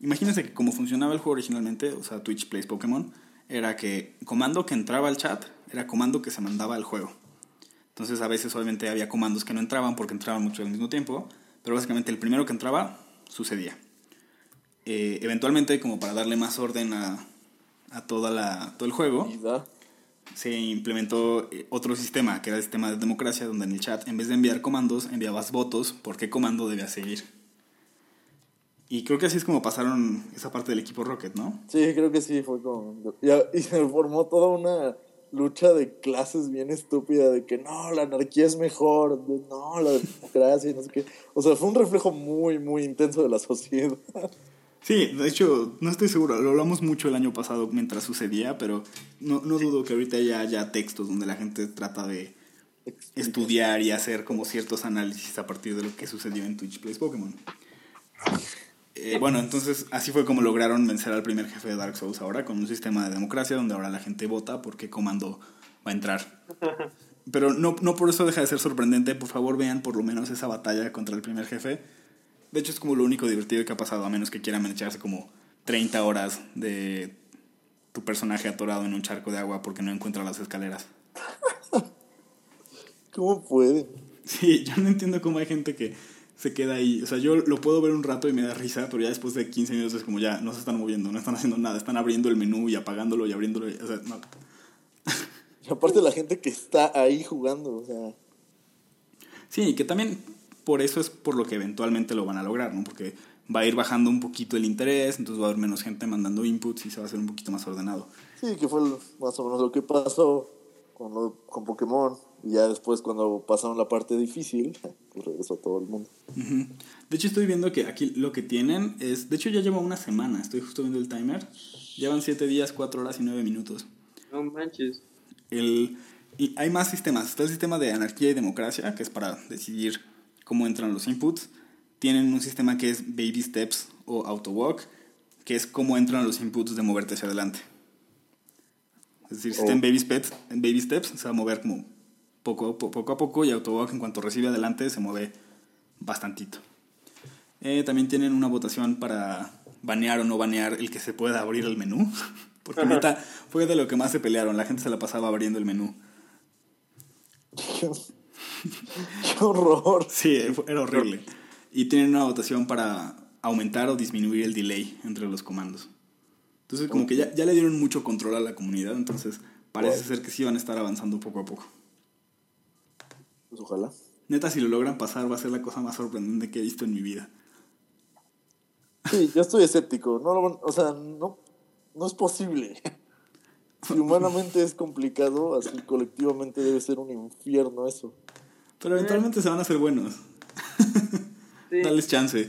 imagínense que como funcionaba el juego originalmente, o sea, Twitch Plays Pokémon, era que comando que entraba al chat era comando que se mandaba al juego. Entonces a veces obviamente había comandos que no entraban porque entraban mucho al mismo tiempo, pero básicamente el primero que entraba sucedía. Eh, eventualmente, como para darle más orden a, a toda la, todo el juego, se implementó eh, otro sistema, que era el sistema de democracia, donde en el chat, en vez de enviar comandos, enviabas votos por qué comando debía seguir. Y creo que así es como pasaron esa parte del equipo Rocket, ¿no? Sí, creo que sí, fue como... Y, se formó toda una lucha de clases bien estúpida, de que no, la anarquía es mejor, no, la democracia, no sé qué. O sea, fue un reflejo muy, muy intenso de la sociedad. Sí, de hecho, no estoy seguro, lo hablamos mucho el año pasado mientras sucedía, pero no, no dudo que ahorita ya haya textos donde la gente trata de estudiar y hacer como ciertos análisis a partir de lo que sucedió en Twitch Plays Pokémon. Eh, bueno, entonces así fue como lograron vencer al primer jefe de Dark Souls ahora, con un sistema de democracia donde ahora la gente vota por qué comando va a entrar. Pero no, no por eso deja de ser sorprendente, por favor vean por lo menos esa batalla contra el primer jefe de hecho, es como lo único divertido que ha pasado, a menos que quieran echarse como 30 horas de tu personaje atorado en un charco de agua porque no encuentra las escaleras. ¿Cómo puede? Sí, yo no entiendo cómo hay gente que se queda ahí. O sea, yo lo puedo ver un rato y me da risa, pero ya después de 15 minutos es como ya no se están moviendo, no están haciendo nada, están abriendo el menú y apagándolo y abriéndolo. O sea, no. Y aparte la gente que está ahí jugando, o sea. Sí, que también por eso es por lo que eventualmente lo van a lograr, ¿no? Porque va a ir bajando un poquito el interés, entonces va a haber menos gente mandando inputs y se va a hacer un poquito más ordenado. Sí, que fue más o menos lo que pasó con, con Pokémon. Ya después, cuando pasaron la parte difícil, pues regresó todo el mundo. De hecho, estoy viendo que aquí lo que tienen es. De hecho, ya lleva una semana. Estoy justo viendo el timer. Llevan 7 días, 4 horas y 9 minutos. No manches. El, y hay más sistemas. Está el sistema de anarquía y democracia, que es para decidir cómo entran los inputs. Tienen un sistema que es Baby Steps o Auto Walk, que es cómo entran los inputs de moverte hacia adelante. Es decir, si está en baby, steps, en baby Steps, se va a mover como poco, poco a poco y Auto Walk en cuanto recibe adelante se mueve bastantito. Eh, también tienen una votación para banear o no banear el que se pueda abrir el menú. Porque neta, fue de lo que más se pelearon. La gente se la pasaba abriendo el menú. Qué horror. Sí, era horrible. Y tienen una votación para aumentar o disminuir el delay entre los comandos. Entonces, como que ya, ya le dieron mucho control a la comunidad, entonces parece ser que sí van a estar avanzando poco a poco. Pues ojalá. Neta, si lo logran pasar, va a ser la cosa más sorprendente que he visto en mi vida. Sí, yo estoy escéptico. No lo o sea, no, no es posible. Si humanamente es complicado, así colectivamente debe ser un infierno eso. Pero eventualmente se van a hacer buenos. Sí, Dales chance.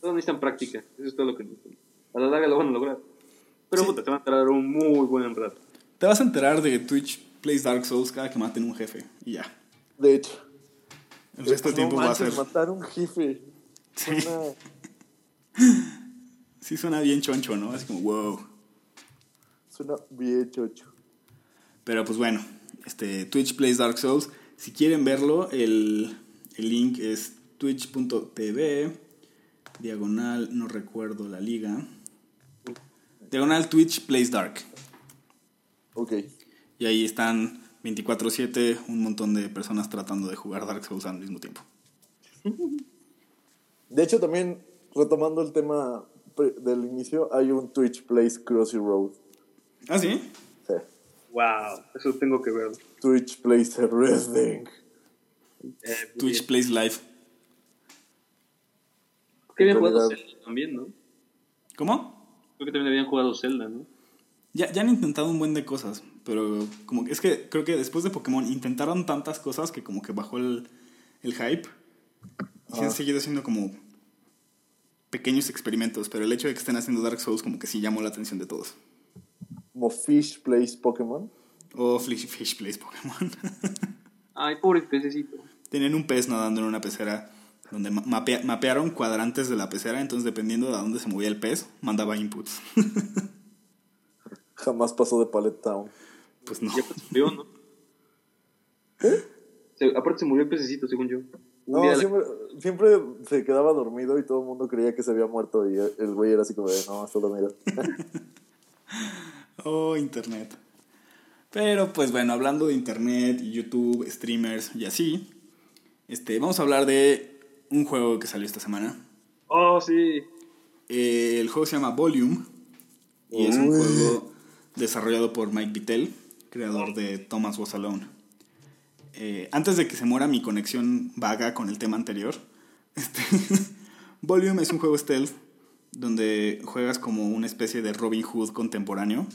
todos necesitan práctica. Eso es todo lo que necesitan. A la larga lo van a lograr. Pero Sí. puta, te van a tardar un muy buen rato. Te vas a enterar de que Twitch plays Dark Souls cada que maten un jefe. Y ya. De hecho. El resto del no tiempo va a manches, ser. matar un jefe. Sí. Suena- Sí suena bien choncho, ¿no? Así como, wow. Suena bien chocho. Pero pues bueno, este, Twitch Plays Dark Souls. Si quieren verlo, el, el link es twitch.tv, diagonal, no recuerdo la liga. Diagonal Twitch Plays Dark. Ok. Y ahí están 24/7 un montón de personas tratando de jugar Dark Souls al mismo tiempo. De hecho, también, retomando el tema del inicio, hay un Twitch Plays Crossy Road. ¿Ah, sí? Sí. Wow, eso tengo que verlo. Twitch Plays Everything. Eh, Twitch Plays Live. Que habían jugado Zelda también, ¿no? ¿Cómo? Creo que también habían jugado Zelda, ¿no? Ya, ya han intentado un buen de cosas, pero como que es que creo que después de Pokémon intentaron tantas cosas que como que bajó el, el hype. Y se han seguido haciendo como pequeños experimentos, pero el hecho de que estén haciendo Dark Souls como que sí llamó la atención de todos. Como Fish Plays Pokémon. O Fish, Fish Plays Pokémon. Ay, pobre pececito. Tienen un pez nadando en una pecera donde ma- mapea- mapearon cuadrantes de la pecera, entonces dependiendo de a dónde se movía el pez, mandaba inputs. Jamás pasó de Pallet Town. Pues no. Y aparte se murió, ¿no? Se- aparte se murió el pececito, según yo. No, la- siempre, siempre se quedaba dormido y todo el mundo creía que se había muerto y el güey era así como de, no, está dormido. Oh, internet. Pero pues bueno, hablando de internet y YouTube, streamers y así, este, vamos a hablar de un juego que salió esta semana. Oh, sí. Eh, el juego se llama Volume y es un juego desarrollado por Mike Vittel, creador de Thomas Was Alone. Eh, antes de que se muera mi conexión vaga con el tema anterior, este, Volume es un juego stealth donde juegas como una especie de Robin Hood contemporáneo.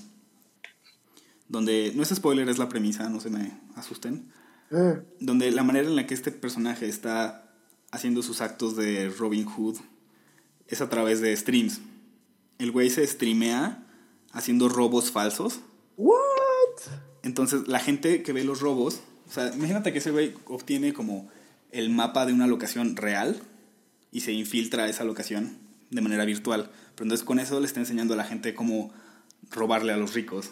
Donde, no es spoiler, es la premisa, no se me asusten. Donde la manera en la que este personaje está haciendo sus actos de Robin Hood es a través de streams. El güey se streamea haciendo robos falsos. ¿What? Entonces, la gente que ve los robos, o sea, imagínate que ese güey obtiene como el mapa de una locación real y se infiltra a esa locación de manera virtual. Pero entonces con eso le está enseñando a la gente cómo robarle a los ricos.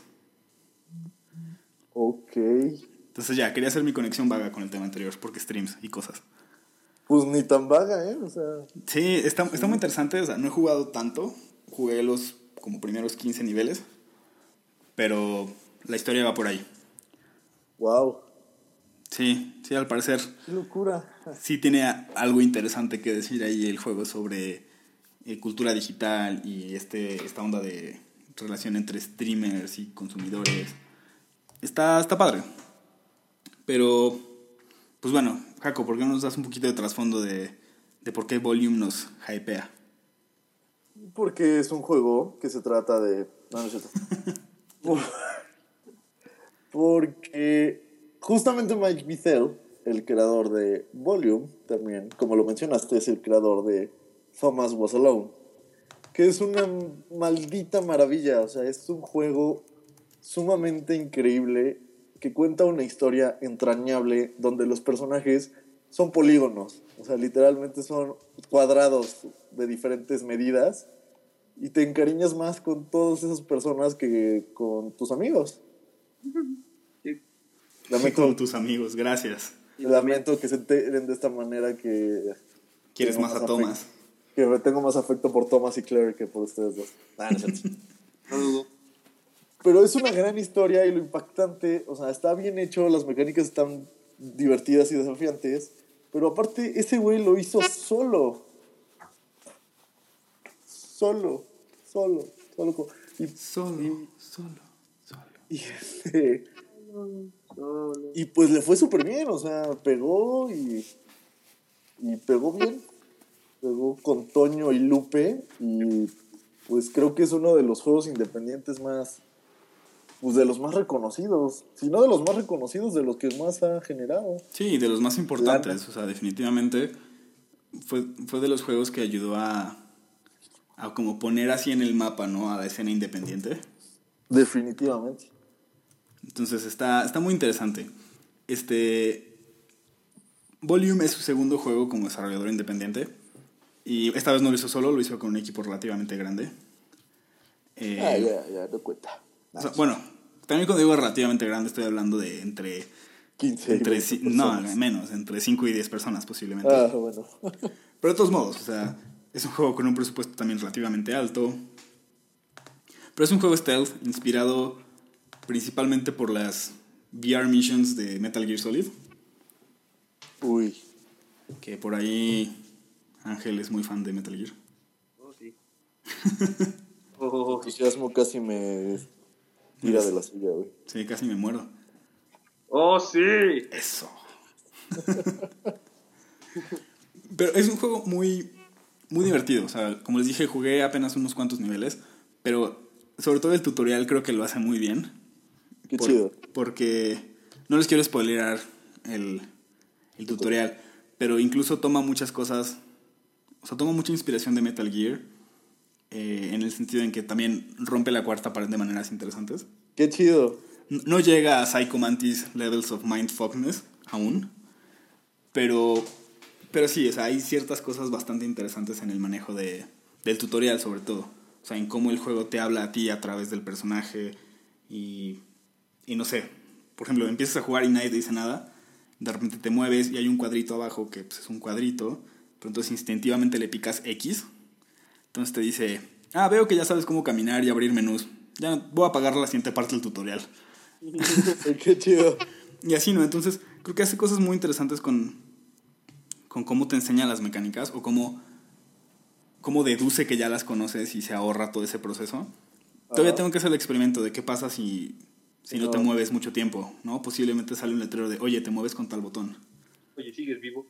Ok. Entonces ya, quería hacer mi conexión vaga con el tema anterior, porque streams y cosas. Pues ni tan vaga, ¿eh? O sea, Sí, está, está muy interesante, o sea, no he jugado tanto, jugué los como primeros 15 niveles, pero la historia va por ahí. wow. Sí, sí, al parecer Qué locura. sí tiene algo interesante que decir ahí el juego sobre eh, cultura digital y este, esta onda de relación entre streamers y consumidores. Está, está padre. Pero, pues bueno, Jaco, ¿por qué no nos das un poquito de trasfondo de, de por qué Volume nos hypea? Porque es un juego que se trata de... No, no es cierto. Porque justamente Mike Bithell, el creador de Volume, también, como lo mencionaste, es el creador de Thomas Was Alone. Que es una maldita maravilla. O sea, es un juego sumamente increíble que cuenta una historia entrañable donde los personajes son polígonos. O sea, literalmente son cuadrados de diferentes medidas y te encariñas más con todas esas personas que con tus amigos. Lamento, Con tus amigos, gracias. lamento que se enteren de esta manera que... ¿Quieres no más a Thomas? que tengo más afecto por Thomas y Claire que por ustedes dos. Nah, no dudo. Pero es una gran historia y lo impactante, o sea, está bien hecho, las mecánicas están divertidas y desafiantes, pero aparte ese güey lo hizo solo. Solo, solo, solo. Y, Solo, solo, solo. y, este, y pues le fue súper bien, o sea, pegó y, y pegó bien. Pegó con Toño y Lupe y pues creo que es uno de los juegos independientes más, pues de los más reconocidos, si no de los más reconocidos, de los que más ha generado. Sí, de los más importantes, o sea, definitivamente fue, fue de los juegos que ayudó a, a como poner así en el mapa, ¿no? A la escena independiente. Definitivamente. Entonces está, está muy interesante. Este. Volume es su segundo juego como desarrollador independiente. Y esta vez no lo hizo solo, lo hizo con un equipo relativamente grande. Eh, Ah, ya, ya, no cuenta. o sea, bueno, también cuando digo relativamente grande estoy hablando de entre... 15 y entre 20 ci- no, menos, entre 5 y 10 personas posiblemente. Ah, bueno. Pero de todos modos, o sea, es un juego con un presupuesto también relativamente alto. Pero es un juego stealth inspirado principalmente por las VR missions de Metal Gear Solid. Uy. Que por ahí Ángel es muy fan de Metal Gear. Oh, sí. Oh, entusiasmo casi me tira de la silla, güey. Sí, casi me muero. oh, sí. Eso. Pero es un juego muy, muy divertido. O sea, como les dije, jugué apenas unos cuantos niveles. Pero sobre todo el tutorial creo que lo hace muy bien. Qué Por- chido. Porque no les quiero spoilear el, el tutorial, pero incluso toma muchas cosas, o sea, toma mucha inspiración de Metal Gear, eh, en el sentido en que también rompe la cuarta pared de maneras interesantes. Qué chido. No llega a Psycho Mantis Levels of Mindfuckness aún, pero, pero sí, o sea, hay ciertas cosas bastante interesantes en el manejo de, del tutorial sobre todo. O sea, en cómo el juego te habla a ti a través del personaje y, y no sé, por ejemplo, empiezas a jugar y nadie te dice nada, de repente te mueves y hay un cuadrito abajo que pues, es un cuadrito, pero entonces instintivamente le picas X, entonces te dice, ah, veo que ya sabes cómo caminar y abrir menús, ya voy a apagar la siguiente parte del tutorial. Qué chido. Y así, ¿no? Entonces, creo que hace cosas muy interesantes con, con cómo te enseña las mecánicas o cómo, cómo deduce que ya las conoces y se ahorra todo ese proceso. Todavía tengo que hacer el experimento de qué pasa si, si no te mueves mucho tiempo, ¿no? Posiblemente sale un letrero de, oye, te mueves con tal botón. Oye, ¿sigues vivo?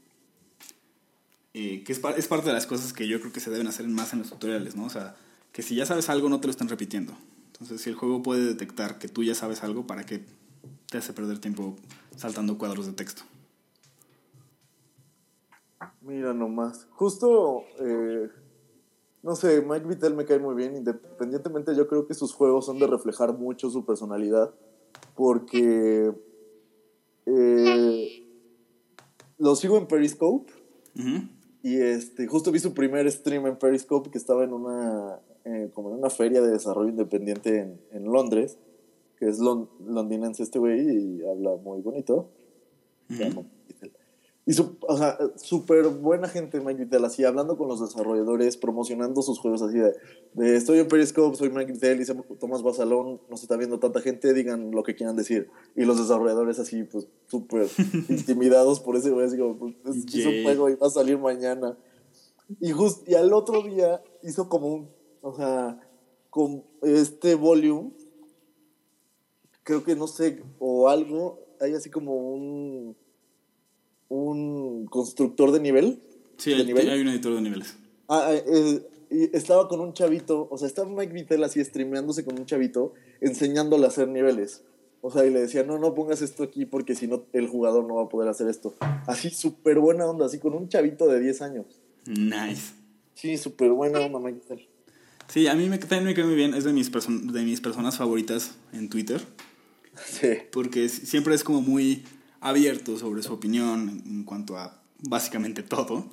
Eh, que es, par- es parte de las cosas que yo creo que se deben hacer más en los tutoriales, ¿no? O sea, que si ya sabes algo, no te lo están repitiendo. Entonces, si el juego puede detectar que tú ya sabes algo, ¿para qué te hace perder tiempo saltando cuadros de texto? Mira nomás. Justo, eh, no sé, Mike Vittel me cae muy bien. Independientemente, yo creo que sus juegos son de reflejar mucho su personalidad. Porque eh, lo sigo en Periscope. Y este, justo vi su primer stream en Periscope que estaba en una, eh, como en una feria de desarrollo independiente en, en Londres, que es lon- londinense este güey y habla muy bonito. Y su, o sea, súper buena gente Mike Vittel, así hablando con los desarrolladores, promocionando sus juegos así de, de, estoy en Periscope, soy Mike Vittel, y Tomás Basalón, no se está viendo tanta gente, digan lo que quieran decir. Y los desarrolladores así, pues, súper intimidados por ese güey, así como, pues, es, es un juego y va a salir mañana. Y, just, y al otro día hizo como un, o sea, con este volume, creo que no sé, o algo, hay así como un, un constructor de nivel. Sí, de hay, nivel. hay un editor de niveles. Ah, eh, y estaba con un chavito, o sea, estaba Mike Vittel así streameándose con un chavito, enseñándole a hacer niveles. O sea, y le decía, no, no pongas esto aquí porque si no el jugador no va a poder hacer esto. Así, súper buena onda, así con un chavito de 10 años. Nice. Sí, súper buena onda, Mike Vittel. Sí, a mí me, también me cae muy bien. Es de mis, de mis personas favoritas en Twitter. Sí. Porque siempre es como muy abierto sobre su opinión en cuanto a básicamente todo.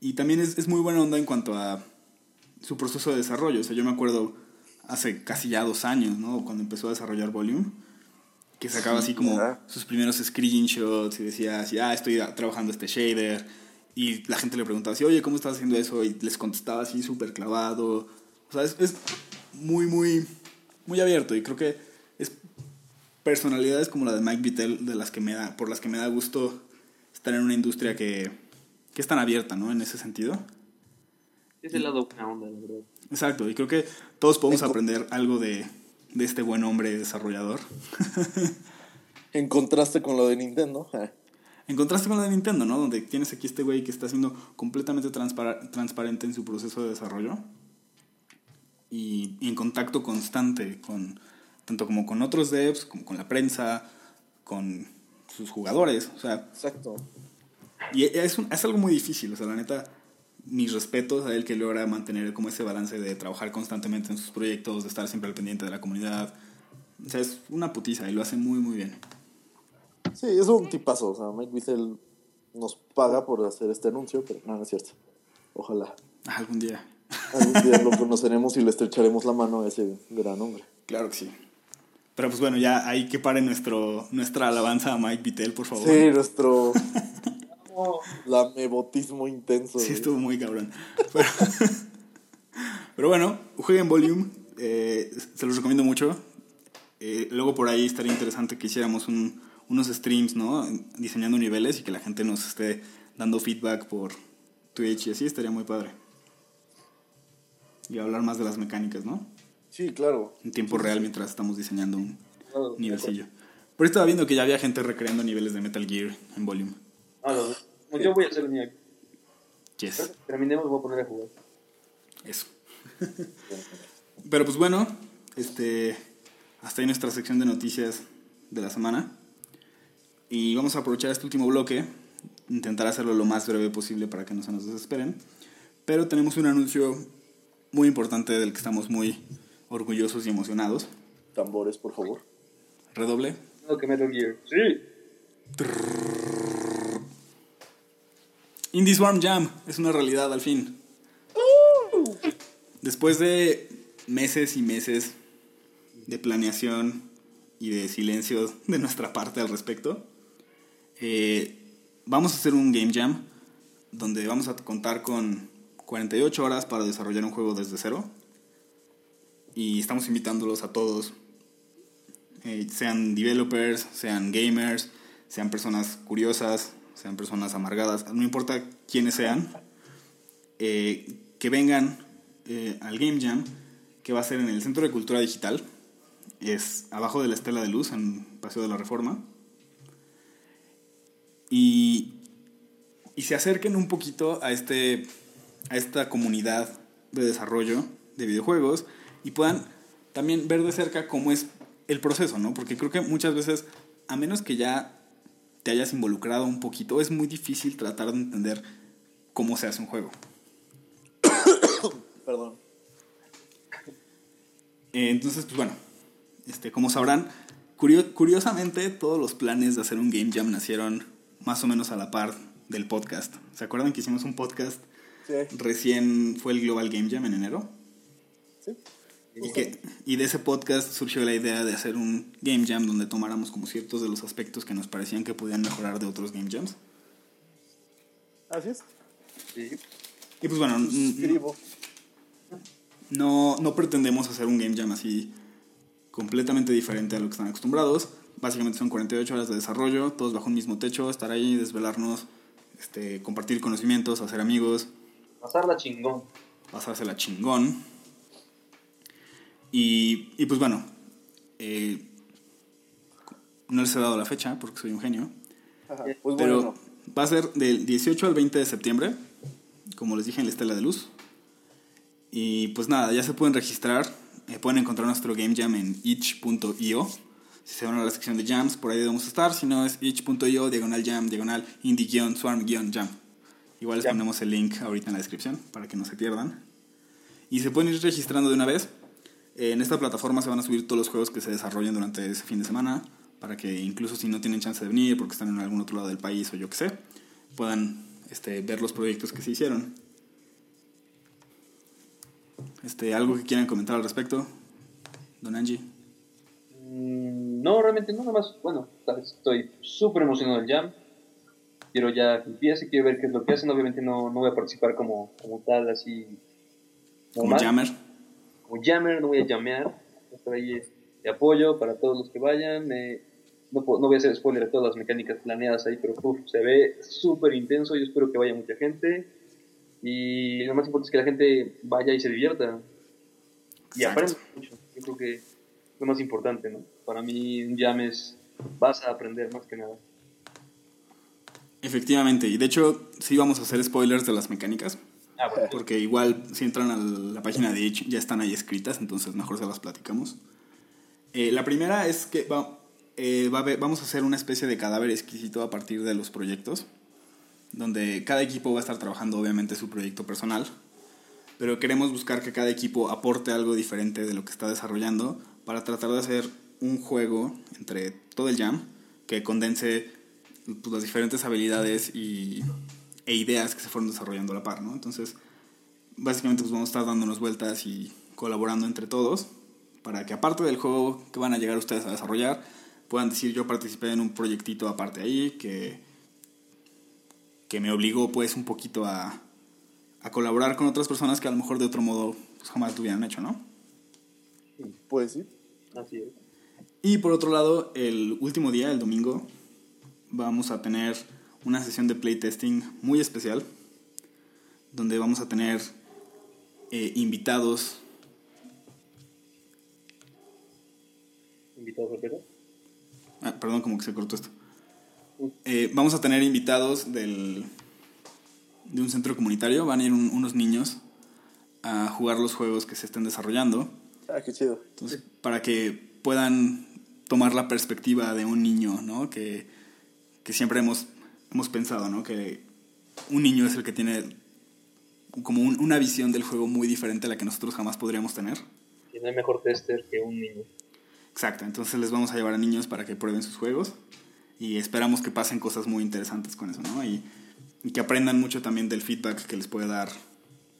Y también es, es muy buena onda en cuanto a su proceso de desarrollo. O sea, yo me acuerdo hace casi ya dos años, ¿no? Cuando empezó a desarrollar Volume. Que sacaba así como sus primeros screenshots y decía así, ah, estoy trabajando este shader. y la gente le preguntaba así, oye, ¿cómo estás haciendo eso? Y les contestaba así súper clavado. O sea, es, es, muy, muy, muy abierto y creo que es personalidades como la de Mike Vittel de las que me da, por las que me da gusto estar en una industria que, que es tan abierta, ¿no? En ese sentido. Es el lado buena onda, la verdad. Exacto, y creo que todos podemos aprender algo de, de este buen hombre desarrollador. en contraste con lo de Nintendo. En contraste con lo de Nintendo, ¿no? Donde tienes aquí este güey que está siendo completamente transparente en su proceso de desarrollo. Y, y, en contacto constante con tanto como con otros devs, como con la prensa, con sus jugadores. O sea. Exacto. Y es, un, es algo muy difícil. O sea, la neta, mis respetos a él que logra mantener como ese balance de trabajar constantemente en sus proyectos, de estar siempre al pendiente de la comunidad. O sea, es una putiza y lo hace muy, muy bien. Sí, es un tipazo. O sea, Mike Wissel nos paga por hacer este anuncio, pero no, no es cierto. Ojalá. Algún día. Algún día lo conoceremos y le estrecharemos la mano a ese gran hombre. Claro que sí. Pero pues bueno, ya hay que pare nuestro, nuestra alabanza a Mike Vittel, por favor. Sí, nuestro lamebotismo intenso. Sí, estuvo muy cabrón. Pero, pero bueno, jueguen Volume. Eh, se los recomiendo mucho. Eh, luego por ahí estaría interesante que hiciéramos un, unos streams, ¿no? Diseñando niveles y que la gente nos esté dando feedback por Twitch y así estaría muy padre. Y hablar más de las mecánicas, ¿no? Sí, claro. En tiempo real mientras estamos diseñando un nivelcillo. Pero estaba viendo que ya había gente recreando niveles de Metal Gear en Volume. Ah, no, yo voy a hacer el mío. Yes. Terminemos, voy a poner a jugar. Eso. Pero pues bueno, este, hasta ahí nuestra sección de noticias de la semana. Y vamos a aprovechar este último bloque, intentar hacerlo lo más breve posible para que no se nos desesperen. Pero tenemos un anuncio muy importante del que estamos muy orgullosos y emocionados. Tambores, por favor. Redoble. No, que Metal Gear. Sí. Indie Swarm Jam es una realidad al fin. Después de meses y meses de planeación y de silencio de nuestra parte al respecto, eh, vamos a hacer un Game Jam donde vamos a contar con 48 horas para desarrollar un juego desde cero y estamos invitándolos a todos, eh, sean developers, sean gamers, sean personas curiosas, sean personas amargadas, no importa quiénes sean, eh, que vengan eh, al Game Jam, que va a ser en el Centro de Cultura Digital, es abajo de la Estela de Luz, en Paseo de la Reforma, y, y se acerquen un poquito a, este, a esta comunidad de desarrollo de videojuegos, y puedan también ver de cerca cómo es el proceso, ¿no? Porque creo que muchas veces, a menos que ya te hayas involucrado un poquito, es muy difícil tratar de entender cómo se hace un juego. Perdón. Eh, entonces, pues bueno, este, como sabrán, curiosamente todos los planes de hacer un Game Jam nacieron más o menos a la par del podcast. ¿Se acuerdan que hicimos un podcast? Sí. Recién fue el Global Game Jam en enero. Sí. Y, que, y de ese podcast surgió la idea de hacer un Game Jam donde tomáramos como ciertos de los aspectos que nos parecían que podían mejorar de otros Game Jams. Así es. Sí. Y pues bueno, Escribo. no, no pretendemos hacer un Game Jam así completamente diferente a lo que están acostumbrados. Básicamente son 48 horas de desarrollo, todos bajo un mismo techo, estar ahí, desvelarnos, este, compartir conocimientos, hacer amigos, Pasarla chingón. pasársela chingón. Y, y pues bueno, eh, no les he dado la fecha porque soy un genio, Ajá. Pues pero bueno, va a ser del 18 al 20 de septiembre, como les dije en la Estela de Luz. Y pues nada, ya se pueden registrar, eh, pueden encontrar nuestro Game Jam en itch.io. Si se van a la sección de jams, por ahí debemos estar. Si no, es itch.io, diagonal jam, diagonal indie-swarm-jam. Igual les Ya. ponemos el link ahorita en la descripción para que no se pierdan. Y se pueden ir registrando de una vez. En esta plataforma se van a subir todos los juegos que se desarrollen durante ese fin de semana. Para que incluso si no tienen chance de venir porque están en algún otro lado del país o yo qué sé, puedan este, ver los proyectos que se hicieron. Este, ¿Algo que quieran comentar al respecto? Don Angie. Mm, No, realmente no, nada más. Bueno, estoy súper emocionado del jam. quiero ya que empiece, quiero ver qué es lo que hacen. Obviamente no, no voy a participar como, como tal, así. Como jammer. Como jammer, no voy a llamear. Estoy ahí de apoyo para todos los que vayan. Eh, no, no, voy a hacer spoiler de todas las mecánicas planeadas ahí, pero se ve súper intenso. Yo espero que vaya mucha gente. Y lo más importante es que la gente vaya y se divierta. Y aprenda mucho. Yo creo que es lo más importante, ¿no? Para mí un jam es, vas a aprender más que nada. Efectivamente, y de hecho sí vamos a hacer spoilers de las mecánicas. Ah, bueno. Porque igual si entran a la página de Edge ya están ahí escritas, entonces mejor se las platicamos. Eh, la primera es que va, eh, va a vamos a hacer una especie de cadáver exquisito a partir de los proyectos, donde cada equipo va a estar trabajando obviamente su proyecto personal, pero queremos buscar que cada equipo aporte algo diferente de lo que está desarrollando para tratar de hacer un juego entre todo el jam que condense pues, las diferentes habilidades y, e ideas que se fueron desarrollando a la par, ¿no? Entonces, básicamente pues vamos a estar dándonos vueltas y colaborando entre todos para que aparte del juego que van a llegar ustedes a desarrollar, puedan decir yo participé en un proyectito aparte ahí que, que me obligó pues un poquito a, a colaborar con otras personas que a lo mejor de otro modo pues, jamás lo hubieran hecho, ¿no? Pues sí. Así es. Y por otro lado, el último día, el domingo, vamos a tener una sesión de playtesting muy especial, donde vamos a tener eh, invitados. ¿Invitados qué? Ah, perdón, como que se cortó esto. Eh, vamos a tener invitados del, de un centro comunitario. Van a ir unos niños a jugar los juegos que se estén desarrollando. Ah, qué chido. Entonces, para que puedan tomar la perspectiva de un niño, ¿no? Que que siempre hemos, hemos pensado, ¿no? Que un niño es el que tiene como una visión del juego muy diferente a la que nosotros jamás podríamos tener. Y no hay mejor tester que un niño. Exacto, entonces les vamos a llevar a niños para que prueben sus juegos y esperamos que pasen cosas muy interesantes con eso, ¿no? Y, y que aprendan mucho también del feedback que les puede dar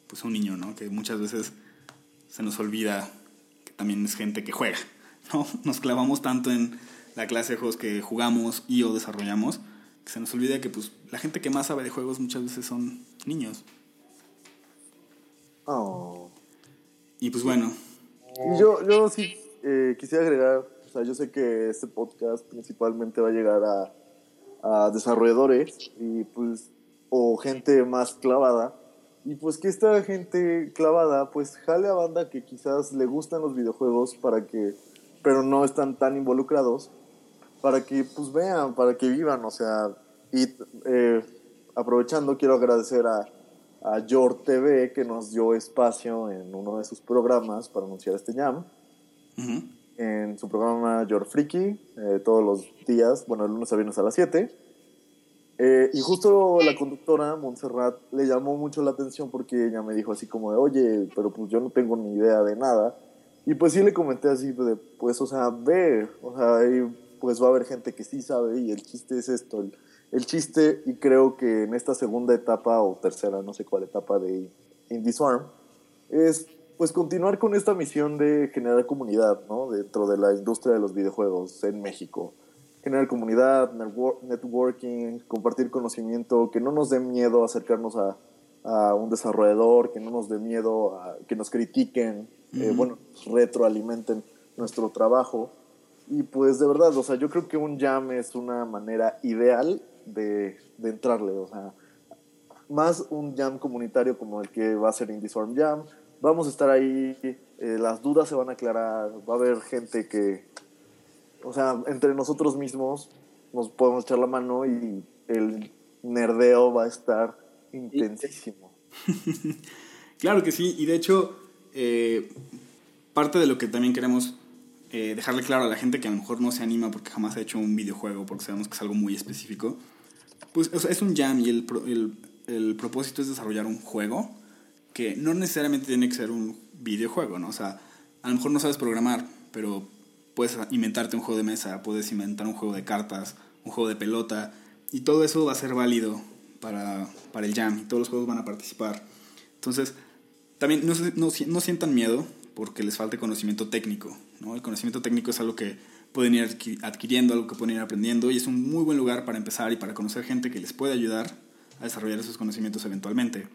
pues un niño, ¿no? Que muchas veces se nos olvida que también es gente que juega, ¿no? Nos clavamos tanto en la clase de juegos que jugamos y o desarrollamos, se nos olvida que pues la gente que más sabe de juegos muchas veces son niños. Oh. Y pues bueno. Y yo, yo sí eh, quisiera agregar, o sea, yo sé que este podcast principalmente va a llegar a, a desarrolladores y pues, o gente más clavada. Y pues que esta gente clavada pues jale a banda que quizás le gustan los videojuegos para que, pero no están tan involucrados para que pues vean, para que vivan, o sea, y eh, aprovechando quiero agradecer a, a Yor TV que nos dio espacio en uno de sus programas para anunciar este jam. En su programa Yor Freaky, eh, todos los días, bueno, el lunes a viernes a las 7. Eh, y justo la conductora, Montserrat, le llamó mucho la atención porque ella me dijo así como de, oye, pero pues yo no tengo ni idea de nada. Y pues sí le comenté así de, pues, o sea, ve, o sea, hay pues va a haber gente que sí sabe y el chiste es esto. El, chiste, y creo que en esta segunda etapa o tercera, no sé cuál etapa de Indie Swarm, es pues continuar con esta misión de generar comunidad, ¿no? Dentro de la industria de los videojuegos en México. Generar comunidad, networking, compartir conocimiento, que no nos dé miedo acercarnos a, a un desarrollador, que no nos dé miedo a que nos critiquen, eh, bueno, retroalimenten nuestro trabajo y pues de verdad, o sea, yo creo que un jam es una manera ideal de, de entrarle, o sea, más un jam comunitario como el que va a ser Indie Swarm Jam. Vamos a estar ahí, eh, las dudas se van a aclarar, va a haber gente que, o sea, entre nosotros mismos nos podemos echar la mano y el nerdeo va a estar intensísimo. claro que sí, y de hecho, eh, parte de lo que también queremos eh, dejarle claro a la gente que a lo mejor no se anima porque jamás ha hecho un videojuego, porque sabemos que es algo muy específico, pues es un jam y el, el, el, propósito es desarrollar un juego que no necesariamente tiene que ser un videojuego, ¿no? O sea, a lo mejor no sabes programar, pero puedes inventarte un juego de mesa, puedes inventar un juego de cartas, un juego de pelota, y todo eso va a ser válido para, para el jam, y todos los juegos van a participar. Entonces, también no, no, no sientan miedo porque les falte conocimiento técnico. El conocimiento técnico es algo que pueden ir adqui- adquiriendo, algo que pueden ir aprendiendo y es un muy buen lugar para empezar y para conocer gente que les puede ayudar a desarrollar esos conocimientos eventualmente.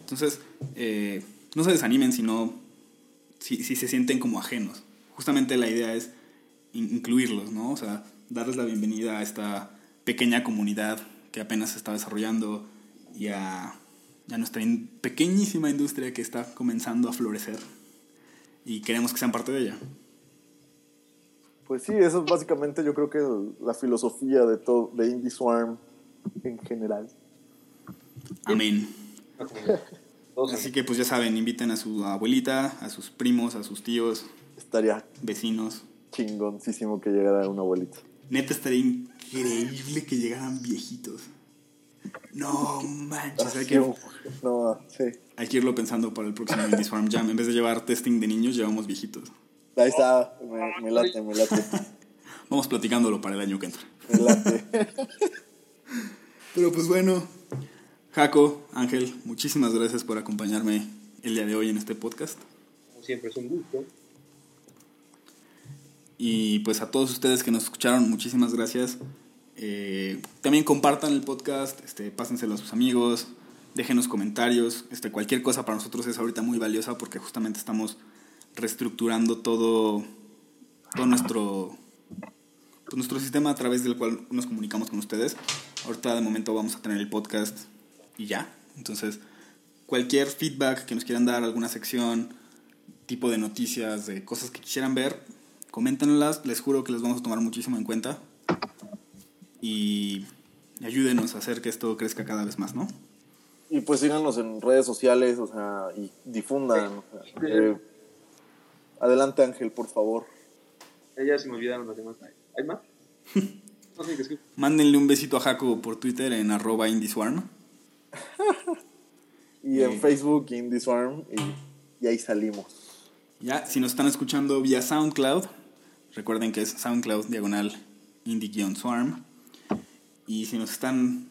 Entonces, eh, no se desanimen si, no, si, se sienten como ajenos. Justamente la idea es in- incluirlos, ¿no? O sea, darles la bienvenida a esta pequeña comunidad que apenas se está desarrollando y a, nuestra pequeñísima industria que está comenzando a florecer y queremos que sean parte de ella. Pues sí, eso es básicamente yo creo que la filosofía de todo, de Indie Swarm en general. Amén. Así que pues ya saben, inviten a su abuelita, a sus primos, a sus tíos, Estaría vecinos. chingoncísimo que llegara una abuelita. Neta estaría increíble que llegaran viejitos. No manches, hay que, no, sí. hay que irlo pensando para el próximo Indie Swarm Jam. En vez de llevar testing de niños, llevamos viejitos. Ahí está, me, me late, me late, Vamos platicándolo para el año que entra. me late. Pero pues bueno, Jaco, Ángel, muchísimas gracias por acompañarme el día de hoy en este podcast. Como siempre, es un gusto. Y pues a todos ustedes que nos escucharon, muchísimas gracias. Eh, también compartan el podcast, este, pásenselo a sus amigos, déjenos comentarios. Este, cualquier cosa para nosotros es ahorita muy valiosa porque justamente estamos reestructurando todo, todo nuestro, pues, nuestro sistema a través del cual nos comunicamos con ustedes. Ahorita de momento vamos a tener el podcast y ya. Entonces, cualquier feedback que nos quieran dar, alguna sección, tipo de noticias, de cosas que quisieran ver, coméntenlas. Les juro que les vamos a tomar muchísimo en cuenta. Y ayúdenos a hacer que esto crezca cada vez más, ¿no? Y pues síganos en redes sociales, o sea, y difundan. o sea, eh, adelante Ángel, por favor. Eh, Ya se me olvidaron los demás. ¿Hay más? No sé qué escribir. Mándenle un besito a Jaco por Twitter en arroba indieswarm. Y en Facebook, Indie Swarm, y, y ahí salimos. Ya, si nos están escuchando vía SoundCloud, recuerden que es SoundCloud diagonal indie-swarm. Y si nos están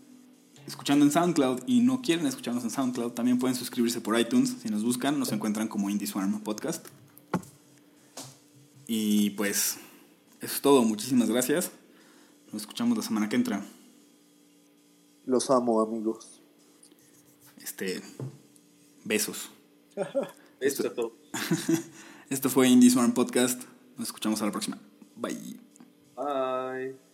escuchando en SoundCloud y no quieren escucharnos en SoundCloud, también pueden suscribirse por iTunes. Si nos buscan, nos encuentran como Indie Swarm Podcast. Y pues, eso es todo. Muchísimas gracias. Nos escuchamos la semana que entra. Los amo, amigos. Este, besos. Esto es todo. Esto fue Indie Swarm Podcast. Nos escuchamos a la próxima. Bye. Bye.